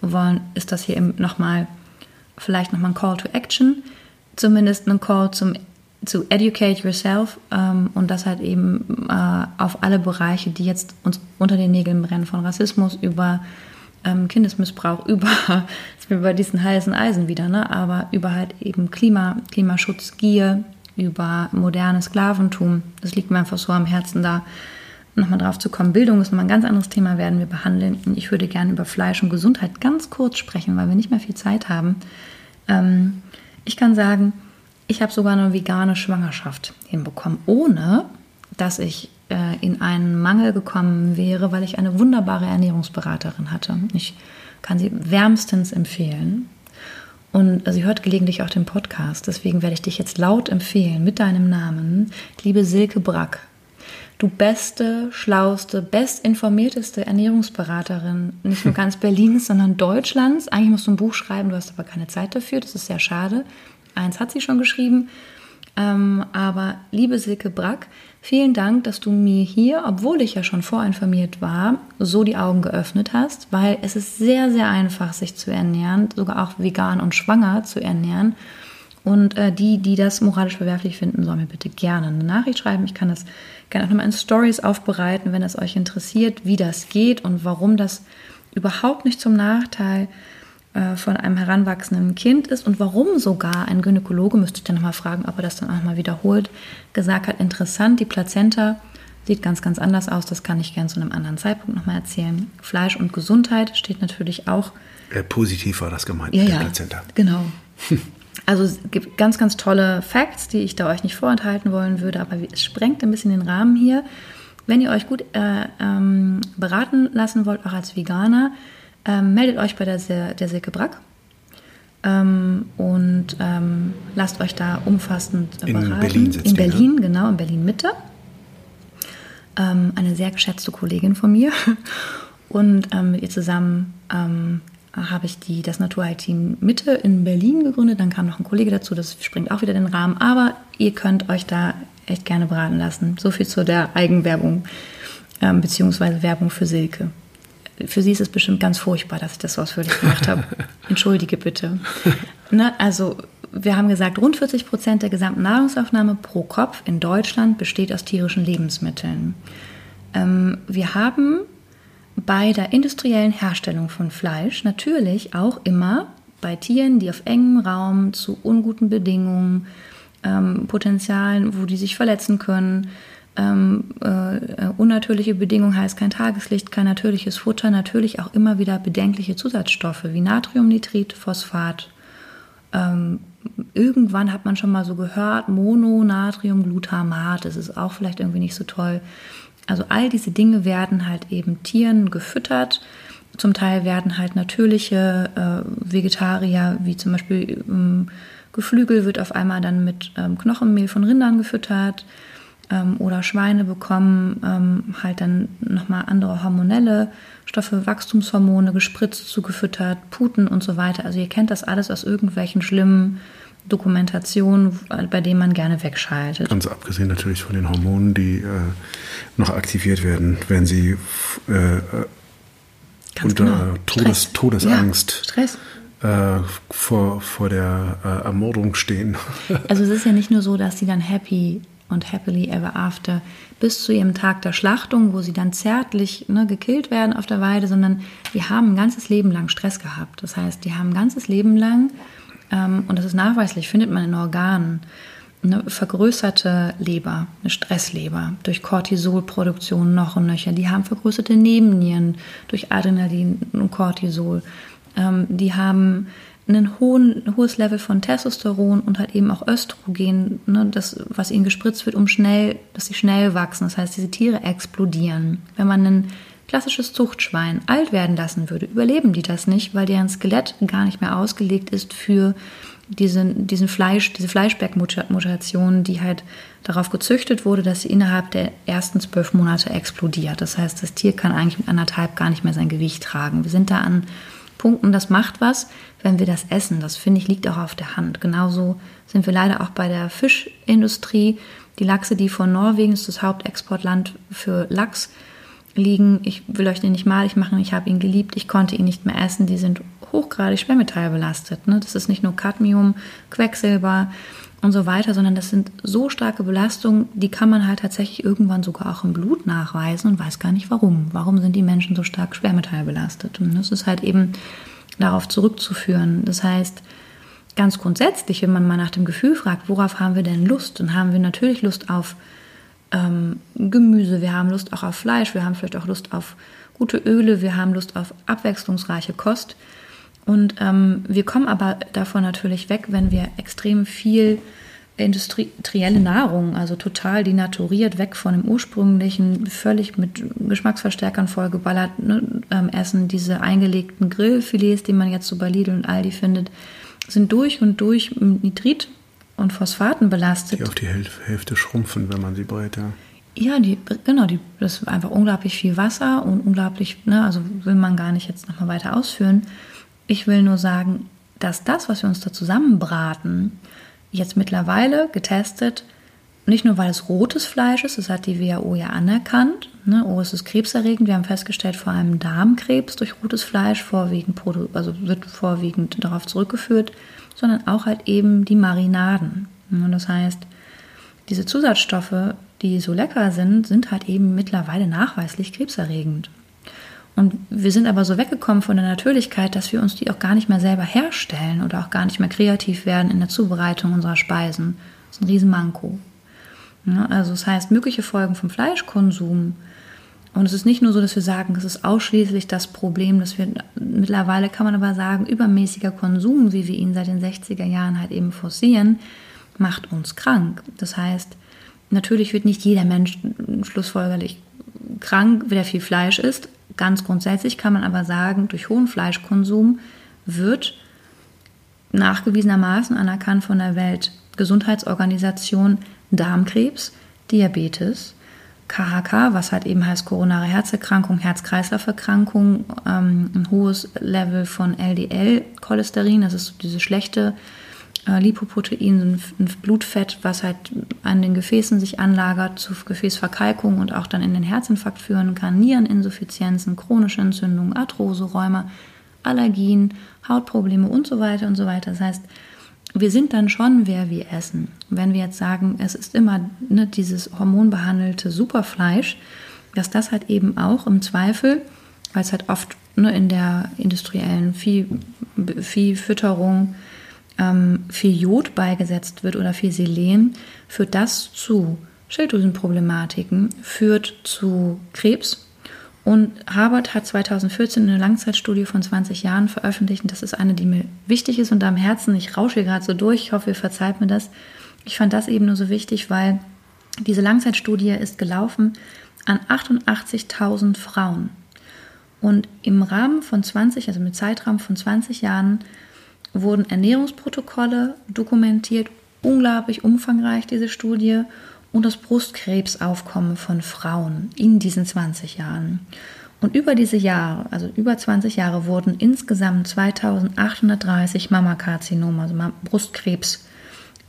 wollen, ist das hier eben nochmal, vielleicht nochmal ein Call to Action. Zumindest ein Call zum zu educate yourself ähm, und das halt eben äh, auf alle Bereiche, die jetzt uns unter den Nägeln brennen, von Rassismus über ähm, Kindesmissbrauch, über, über diesen heißen Eisen wieder, ne? aber über halt eben Klima, Klimaschutz, Gier, über modernes Sklaventum. Das liegt mir einfach so am Herzen da, nochmal drauf zu kommen. Bildung ist nochmal ein ganz anderes Thema, werden wir behandeln. Und ich würde gerne über Fleisch und Gesundheit ganz kurz sprechen, weil wir nicht mehr viel Zeit haben. Ähm, ich kann sagen, ich habe sogar eine vegane Schwangerschaft hinbekommen, ohne dass ich äh, in einen Mangel gekommen wäre, weil ich eine wunderbare Ernährungsberaterin hatte. Ich kann sie wärmstens empfehlen. Und sie hört gelegentlich auch den Podcast. Deswegen werde ich dich jetzt laut empfehlen mit deinem Namen, liebe Silke Brack. Du beste, schlauste, bestinformierteste Ernährungsberaterin, nicht nur ganz Berlins, sondern Deutschlands. Eigentlich musst du ein Buch schreiben, du hast aber keine Zeit dafür. Das ist sehr schade. Eins hat sie schon geschrieben. Ähm, aber liebe Silke Brack, vielen Dank, dass du mir hier, obwohl ich ja schon vorinformiert war, so die Augen geöffnet hast, weil es ist sehr, sehr einfach, sich zu ernähren, sogar auch vegan und schwanger zu ernähren. Und äh, die, die das moralisch verwerflich finden, sollen mir bitte gerne eine Nachricht schreiben. Ich kann das gerne auch nochmal in Stories aufbereiten, wenn es euch interessiert, wie das geht und warum das überhaupt nicht zum Nachteil ist von einem heranwachsenden Kind ist und warum sogar ein Gynäkologe, müsste ich dann nochmal fragen, ob er das dann auch mal wiederholt, gesagt hat, interessant, die Plazenta sieht ganz, ganz anders aus, das kann ich gerne zu einem anderen Zeitpunkt nochmal erzählen. Fleisch und Gesundheit steht natürlich auch. Äh, positiv war das gemeint, ja, ja, Plazenta. Genau. Also es gibt ganz, ganz tolle Facts, die ich da euch nicht vorenthalten wollen würde, aber es sprengt ein bisschen den Rahmen hier. Wenn ihr euch gut äh, ähm, beraten lassen wollt, auch als Veganer, ähm, meldet euch bei der, der Silke Brack ähm, und ähm, lasst euch da umfassend beraten. In Berlin sitzt In Berlin, ne? genau, in Berlin Mitte. Ähm, eine sehr geschätzte Kollegin von mir. Und ähm, mit ihr zusammen ähm, habe ich die, das Naturheilteam Mitte in Berlin gegründet. Dann kam noch ein Kollege dazu, das springt auch wieder den Rahmen. Aber ihr könnt euch da echt gerne beraten lassen. So viel zu der Eigenwerbung ähm, beziehungsweise Werbung für Silke für sie ist es bestimmt ganz furchtbar, dass ich das so ausführlich gemacht habe. Entschuldige bitte. Ne, also wir haben gesagt, rund 40 Prozent der gesamten Nahrungsaufnahme pro Kopf in Deutschland besteht aus tierischen Lebensmitteln. Ähm, wir haben bei der industriellen Herstellung von Fleisch natürlich auch immer bei Tieren, die auf engem Raum zu unguten Bedingungen, ähm, Potenzialen, wo die sich verletzen können, ähm, äh, unnatürliche Bedingungen heißt kein Tageslicht, kein natürliches Futter, natürlich auch immer wieder bedenkliche Zusatzstoffe wie Natriumnitrit, Phosphat. Ähm, irgendwann hat man schon mal so gehört, Mononatriumglutamat, das ist auch vielleicht irgendwie nicht so toll. Also all diese Dinge werden halt eben Tieren gefüttert. Zum Teil werden halt natürliche äh, Vegetarier, wie zum Beispiel ähm, Geflügel, wird auf einmal dann mit ähm, Knochenmehl von Rindern gefüttert ähm, oder Schweine bekommen ähm, halt dann nochmal andere hormonelle Stoffe, Wachstumshormone gespritzt, zugefüttert, Puten und so weiter. Also ihr kennt das alles aus irgendwelchen schlimmen Dokumentationen, bei denen man gerne wegschaltet. Ganz abgesehen natürlich von den Hormonen, die äh, noch aktiviert werden, wenn sie äh, unter genau. Todes, Stress. Todesangst ja, Stress. Äh, vor, vor der äh, Ermordung stehen. Also es ist ja nicht nur so, dass sie dann happy und Happily Ever After bis zu ihrem Tag der Schlachtung, wo sie dann zärtlich ne, gekillt werden auf der Weide, sondern die haben ein ganzes Leben lang Stress gehabt. Das heißt, die haben ein ganzes Leben lang, ähm, und das ist nachweislich, findet man in Organen, eine vergrößerte Leber, eine Stressleber durch Cortisolproduktion noch und nöcher. Die haben vergrößerte Nebennieren durch Adrenalin und Cortisol. Ähm, die haben ein hohen, hohes Level von Testosteron und halt eben auch Östrogen, ne, das, was ihnen gespritzt wird, um schnell, dass sie schnell wachsen. Das heißt, diese Tiere explodieren. Wenn man ein klassisches Zuchtschwein alt werden lassen würde, überleben die das nicht, weil deren Skelett gar nicht mehr ausgelegt ist für diese, diesen Fleisch, diese Fleischbergmutation, die halt darauf gezüchtet wurde, dass sie innerhalb der ersten zwölf Monate explodiert. Das heißt, das Tier kann eigentlich mit anderthalb gar nicht mehr sein Gewicht tragen. Wir sind da an Punkten, das macht was, wenn wir das essen. Das finde ich liegt auch auf der Hand. Genauso sind wir leider auch bei der Fischindustrie. Die Lachse, die von Norwegen ist das Hauptexportland für Lachs, liegen, ich will euch den nicht malig machen, ich habe ihn geliebt, ich konnte ihn nicht mehr essen, die sind hochgradig schwermetallbelastet. Ne? Das ist nicht nur Cadmium, Quecksilber und so weiter, sondern das sind so starke Belastungen, die kann man halt tatsächlich irgendwann sogar auch im Blut nachweisen und weiß gar nicht warum. Warum sind die Menschen so stark schwermetallbelastet? Und das ist halt eben darauf zurückzuführen. Das heißt, ganz grundsätzlich, wenn man mal nach dem Gefühl fragt, worauf haben wir denn Lust, dann haben wir natürlich Lust auf ähm, Gemüse, wir haben Lust auch auf Fleisch, wir haben vielleicht auch Lust auf gute Öle, wir haben Lust auf abwechslungsreiche Kost. Und ähm, wir kommen aber davon natürlich weg, wenn wir extrem viel industrielle Nahrung, also total denaturiert, weg von dem ursprünglichen, völlig mit Geschmacksverstärkern vollgeballert ne, ähm, essen. Diese eingelegten Grillfilets, die man jetzt so bei Lidl und Aldi findet, sind durch und durch Nitrit und Phosphaten belastet. Die auf die Hälfte schrumpfen, wenn man sie brät, ja. Ja, die, genau, die, das ist einfach unglaublich viel Wasser und unglaublich, ne, also will man gar nicht jetzt nochmal weiter ausführen. Ich will nur sagen, dass das, was wir uns da zusammenbraten, jetzt mittlerweile getestet, nicht nur weil es rotes Fleisch ist, das hat die WHO ja anerkannt, ne, oh, es ist krebserregend, wir haben festgestellt, vor allem Darmkrebs durch rotes Fleisch vorwiegend, also wird vorwiegend darauf zurückgeführt, sondern auch halt eben die Marinaden. Und das heißt, diese Zusatzstoffe, die so lecker sind, sind halt eben mittlerweile nachweislich krebserregend. Und wir sind aber so weggekommen von der Natürlichkeit, dass wir uns die auch gar nicht mehr selber herstellen oder auch gar nicht mehr kreativ werden in der Zubereitung unserer Speisen. Das ist ein Riesenmanko. Ja, also das heißt, mögliche Folgen vom Fleischkonsum und es ist nicht nur so, dass wir sagen, es ist ausschließlich das Problem, dass wir mittlerweile kann man aber sagen, übermäßiger Konsum, wie wir ihn seit den 60er Jahren halt eben forcieren, macht uns krank. Das heißt, natürlich wird nicht jeder Mensch schlussfolgerlich krank, wer viel Fleisch isst. Ganz grundsätzlich kann man aber sagen, durch hohen Fleischkonsum wird nachgewiesenermaßen anerkannt von der Weltgesundheitsorganisation Darmkrebs, Diabetes, KHK, was halt eben heißt koronare Herzerkrankung, Herz-Kreislauf-Erkrankung, ähm, ein hohes Level von LDL-Cholesterin, das ist diese schlechte Lipoprotein, ein Blutfett, was halt an den Gefäßen sich anlagert, zu Gefäßverkalkung und auch dann in den Herzinfarkt führen kann, Niereninsuffizienzen, chronische Entzündungen, Arthrose, Rheuma, Allergien, Hautprobleme und so weiter und so weiter. Das heißt, wir sind dann schon, wer wir essen. Wenn wir jetzt sagen, es ist immer ne, dieses hormonbehandelte Superfleisch, dass das halt eben auch im Zweifel, weil es halt oft ne, in der industriellen Vieh, Viehfütterung ähm, viel Jod beigesetzt wird oder viel Selen, führt das zu Schilddrüsenproblematiken, führt zu Krebs, und Harvard hat 2014 eine Langzeitstudie von 20 Jahren veröffentlicht. Und das ist eine, die mir wichtig ist und am Herzen. Ich rausche gerade so durch. Ich hoffe, ihr verzeiht mir das. Ich fand das eben nur so wichtig, weil diese Langzeitstudie ist gelaufen an 88.000 Frauen. Und im Rahmen von 20, also mit Zeitraum von 20 Jahren, wurden Ernährungsprotokolle dokumentiert, unglaublich umfangreich diese Studie und das Brustkrebsaufkommen von Frauen in diesen 20 Jahren. Und über diese Jahre, also über 20 Jahre, wurden insgesamt 2830 Mammakarzinome, also Brustkrebs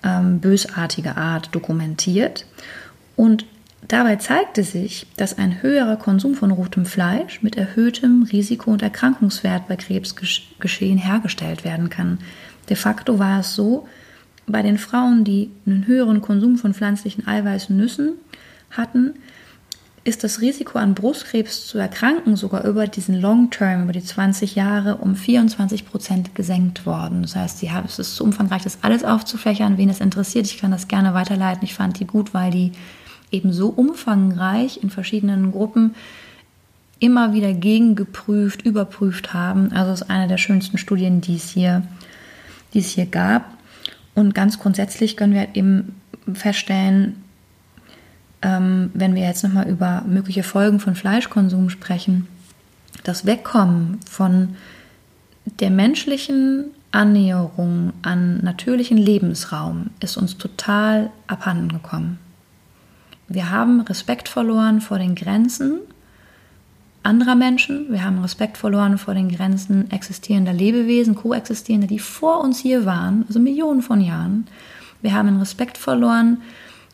ähm, bösartiger Art, dokumentiert. Und dabei zeigte sich, dass ein höherer Konsum von rotem Fleisch mit erhöhtem Risiko- und Erkrankungswert bei Krebsgeschehen hergestellt werden kann. De facto war es so, bei den Frauen, die einen höheren Konsum von pflanzlichen Eiweißnüssen hatten, ist das Risiko an Brustkrebs zu erkranken sogar über diesen Long Term, über die 20 Jahre, um 24 Prozent gesenkt worden. Das heißt, es ist zu umfangreich, das alles aufzufächern. Wen es interessiert, ich kann das gerne weiterleiten. Ich fand die gut, weil die eben so umfangreich in verschiedenen Gruppen immer wieder gegengeprüft, überprüft haben. Also es ist eine der schönsten Studien, die es hier, die es hier gab. Und ganz grundsätzlich können wir eben feststellen, ähm, wenn wir jetzt nochmal über mögliche Folgen von Fleischkonsum sprechen, das Wegkommen von der menschlichen Annäherung an natürlichen Lebensraum ist uns total abhanden gekommen. Wir haben Respekt verloren vor den Grenzen anderer Menschen. Wir haben Respekt verloren vor den Grenzen existierender Lebewesen, koexistierender, die vor uns hier waren, also Millionen von Jahren. Wir haben Respekt verloren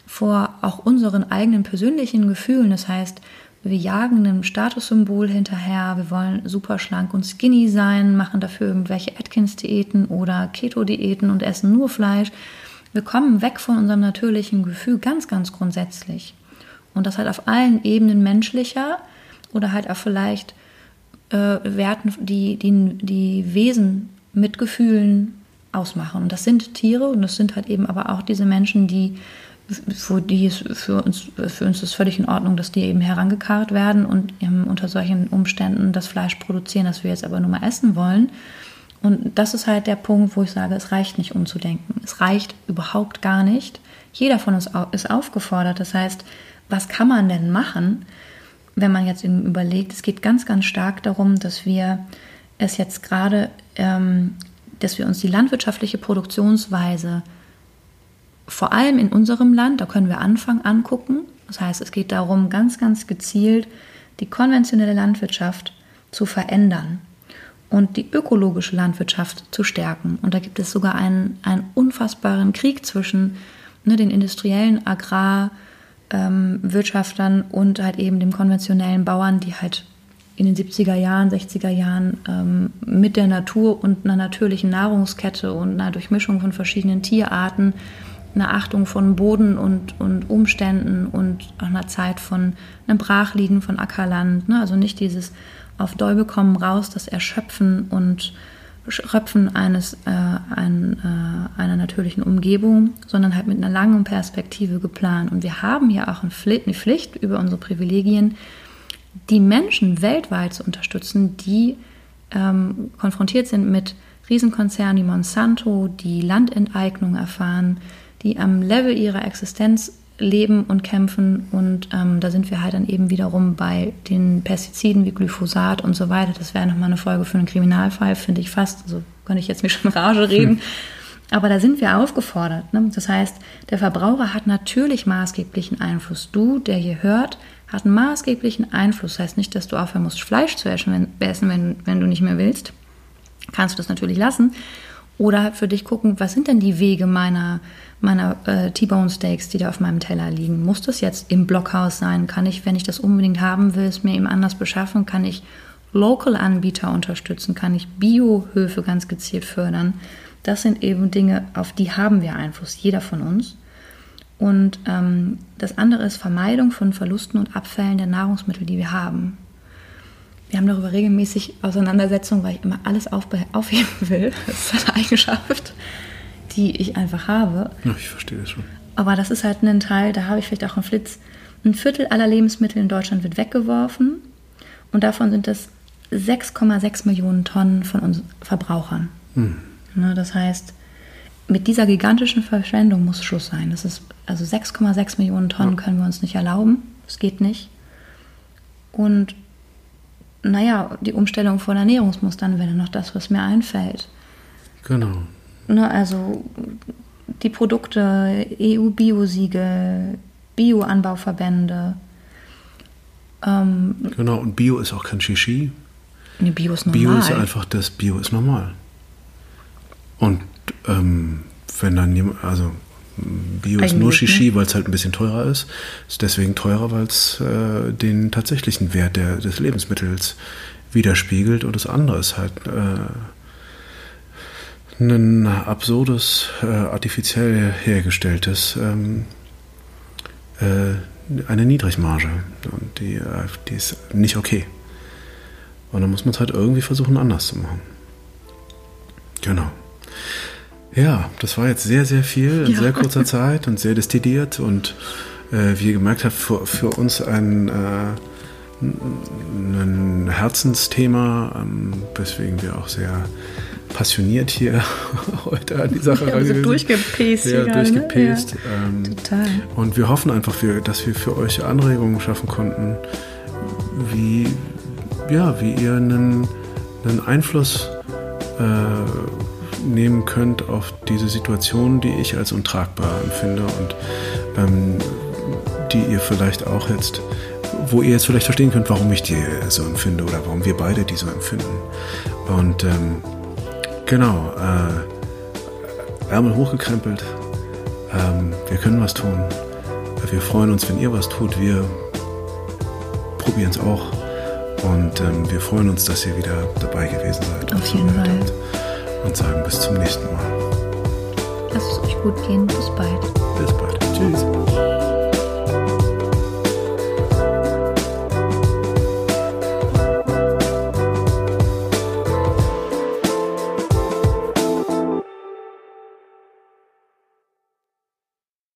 vor auch unseren eigenen persönlichen Gefühlen. Das heißt, wir jagen einem Statussymbol hinterher, wir wollen super schlank und skinny sein, machen dafür irgendwelche Atkins-Diäten oder Keto-Diäten und essen nur Fleisch. Wir kommen weg von unserem natürlichen Gefühl ganz, ganz grundsätzlich. Und das halt auf allen Ebenen menschlicher oder halt auch vielleicht äh, Werten, die, die, die Wesen mit Gefühlen ausmachen. Und das sind Tiere und das sind halt eben aber auch diese Menschen, die für die ist für uns, für uns ist völlig in Ordnung, dass die eben herangekarrt werden und unter solchen Umständen das Fleisch produzieren, das wir jetzt aber nur mal essen wollen. Und das ist halt der Punkt, wo ich sage, es reicht nicht umzudenken. Es reicht überhaupt gar nicht. Jeder von uns ist aufgefordert. Das heißt, was kann man denn machen, wenn man jetzt überlegt, es geht ganz, ganz stark darum, dass wir es jetzt gerade, ähm, dass wir uns die landwirtschaftliche Produktionsweise vor allem in unserem Land, da können wir Anfang angucken. Das heißt, es geht darum, ganz, ganz gezielt die konventionelle Landwirtschaft zu verändern und die ökologische Landwirtschaft zu stärken. Und da gibt es sogar einen, einen unfassbaren Krieg zwischen ne, den industriellen Agrarwirtschaftern ähm, und halt eben dem konventionellen Bauern, die halt in den 70er Jahren, 60er Jahren ähm, mit der Natur und einer natürlichen Nahrungskette und einer Durchmischung von verschiedenen Tierarten eine Achtung von Boden und, und Umständen und auch einer Zeit von einem Brachliegen von Ackerland. Ne? Also nicht dieses auf Däube kommen raus, das Erschöpfen und Schröpfen eines, äh, ein, äh, einer natürlichen Umgebung, sondern halt mit einer langen Perspektive geplant. Und wir haben hier auch eine Pflicht über unsere Privilegien, die Menschen weltweit zu unterstützen, die ähm, konfrontiert sind mit Riesenkonzernen wie Monsanto, die Landenteignung erfahren, die am Level ihrer Existenz leben und kämpfen. Und ähm, da sind wir halt dann eben wiederum bei den Pestiziden wie Glyphosat und so weiter. Das wäre nochmal eine Folge für einen Kriminalfall, finde ich fast. Also könnte ich jetzt mich schon Rage reden. Hm. Aber da sind wir aufgefordert. Ne? Das heißt, der Verbraucher hat natürlich maßgeblichen Einfluss. Du, der hier hört, hat einen maßgeblichen Einfluss. Das heißt nicht, dass du aufhören musst, Fleisch zu essen, wenn, wenn, wenn du nicht mehr willst. Kannst du das natürlich lassen. Oder für dich gucken, was sind denn die Wege meiner, meiner äh, T-Bone Steaks, die da auf meinem Teller liegen? Muss das jetzt im Blockhaus sein? Kann ich, wenn ich das unbedingt haben will, es mir eben anders beschaffen? Kann ich Local-Anbieter unterstützen? Kann ich Biohöfe ganz gezielt fördern? Das sind eben Dinge, auf die haben wir Einfluss, jeder von uns. Und ähm, das andere ist Vermeidung von Verlusten und Abfällen der Nahrungsmittel, die wir haben wir haben darüber regelmäßig Auseinandersetzungen, weil ich immer alles auf, aufheben will. Das ist eine Eigenschaft, die ich einfach habe. Ja, ich verstehe das schon. Aber das ist halt ein Teil, da habe ich vielleicht auch einen Flitz. Ein Viertel aller Lebensmittel in Deutschland wird weggeworfen und davon sind das 6,6 Millionen Tonnen von uns Verbrauchern. Hm. Ne, das heißt, mit dieser gigantischen Verschwendung muss Schluss sein. Das ist also 6,6 Millionen Tonnen können wir uns nicht erlauben. Das geht nicht. Und naja, die Umstellung von Ernährungsmustern wäre noch das, was mir einfällt. Genau. Ne, also die Produkte, EU-Biosiegel, Bio-Anbauverbände. Ähm, genau, und Bio ist auch kein Shishi. Nee, Bio ist normal. Bio ist einfach das, Bio ist normal. Und ähm, wenn dann jemand, also Bio ist nur Shishi, weil es halt ein bisschen teurer ist. Ist deswegen teurer, weil es äh, den tatsächlichen Wert der, des Lebensmittels widerspiegelt und das andere ist halt äh, ein absurdes, äh, artifiziell hergestelltes, ähm, äh, eine Niedrigmarge. Und die, äh, die ist nicht okay. Und dann muss man es halt irgendwie versuchen, anders zu machen. Genau. Ja, das war jetzt sehr, sehr viel in ja. sehr kurzer Zeit und sehr destilliert und äh, wie ihr gemerkt habt, für, für uns ein, äh, ein Herzensthema, ähm, weswegen wir auch sehr passioniert hier heute an die Sache ja, so durchgepäst. Sehr durchgepäst. Ne? Ja, ähm, total. Und wir hoffen einfach, dass wir für euch Anregungen schaffen konnten, wie, ja, wie ihr einen, einen Einfluss äh, nehmen könnt auf diese Situation, die ich als untragbar empfinde und ähm, die ihr vielleicht auch jetzt, wo ihr jetzt vielleicht verstehen könnt, warum ich die so empfinde oder warum wir beide die so empfinden. Und ähm, genau, äh, Ärmel hochgekrempelt, ähm, wir können was tun. Wir freuen uns, wenn ihr was tut. Wir probieren es auch. Und ähm, wir freuen uns, dass ihr wieder dabei gewesen seid. Auf jeden Fall. Und sagen bis zum nächsten Mal. Lasst es euch gut gehen. Bis bald. Bis bald. Tschüss.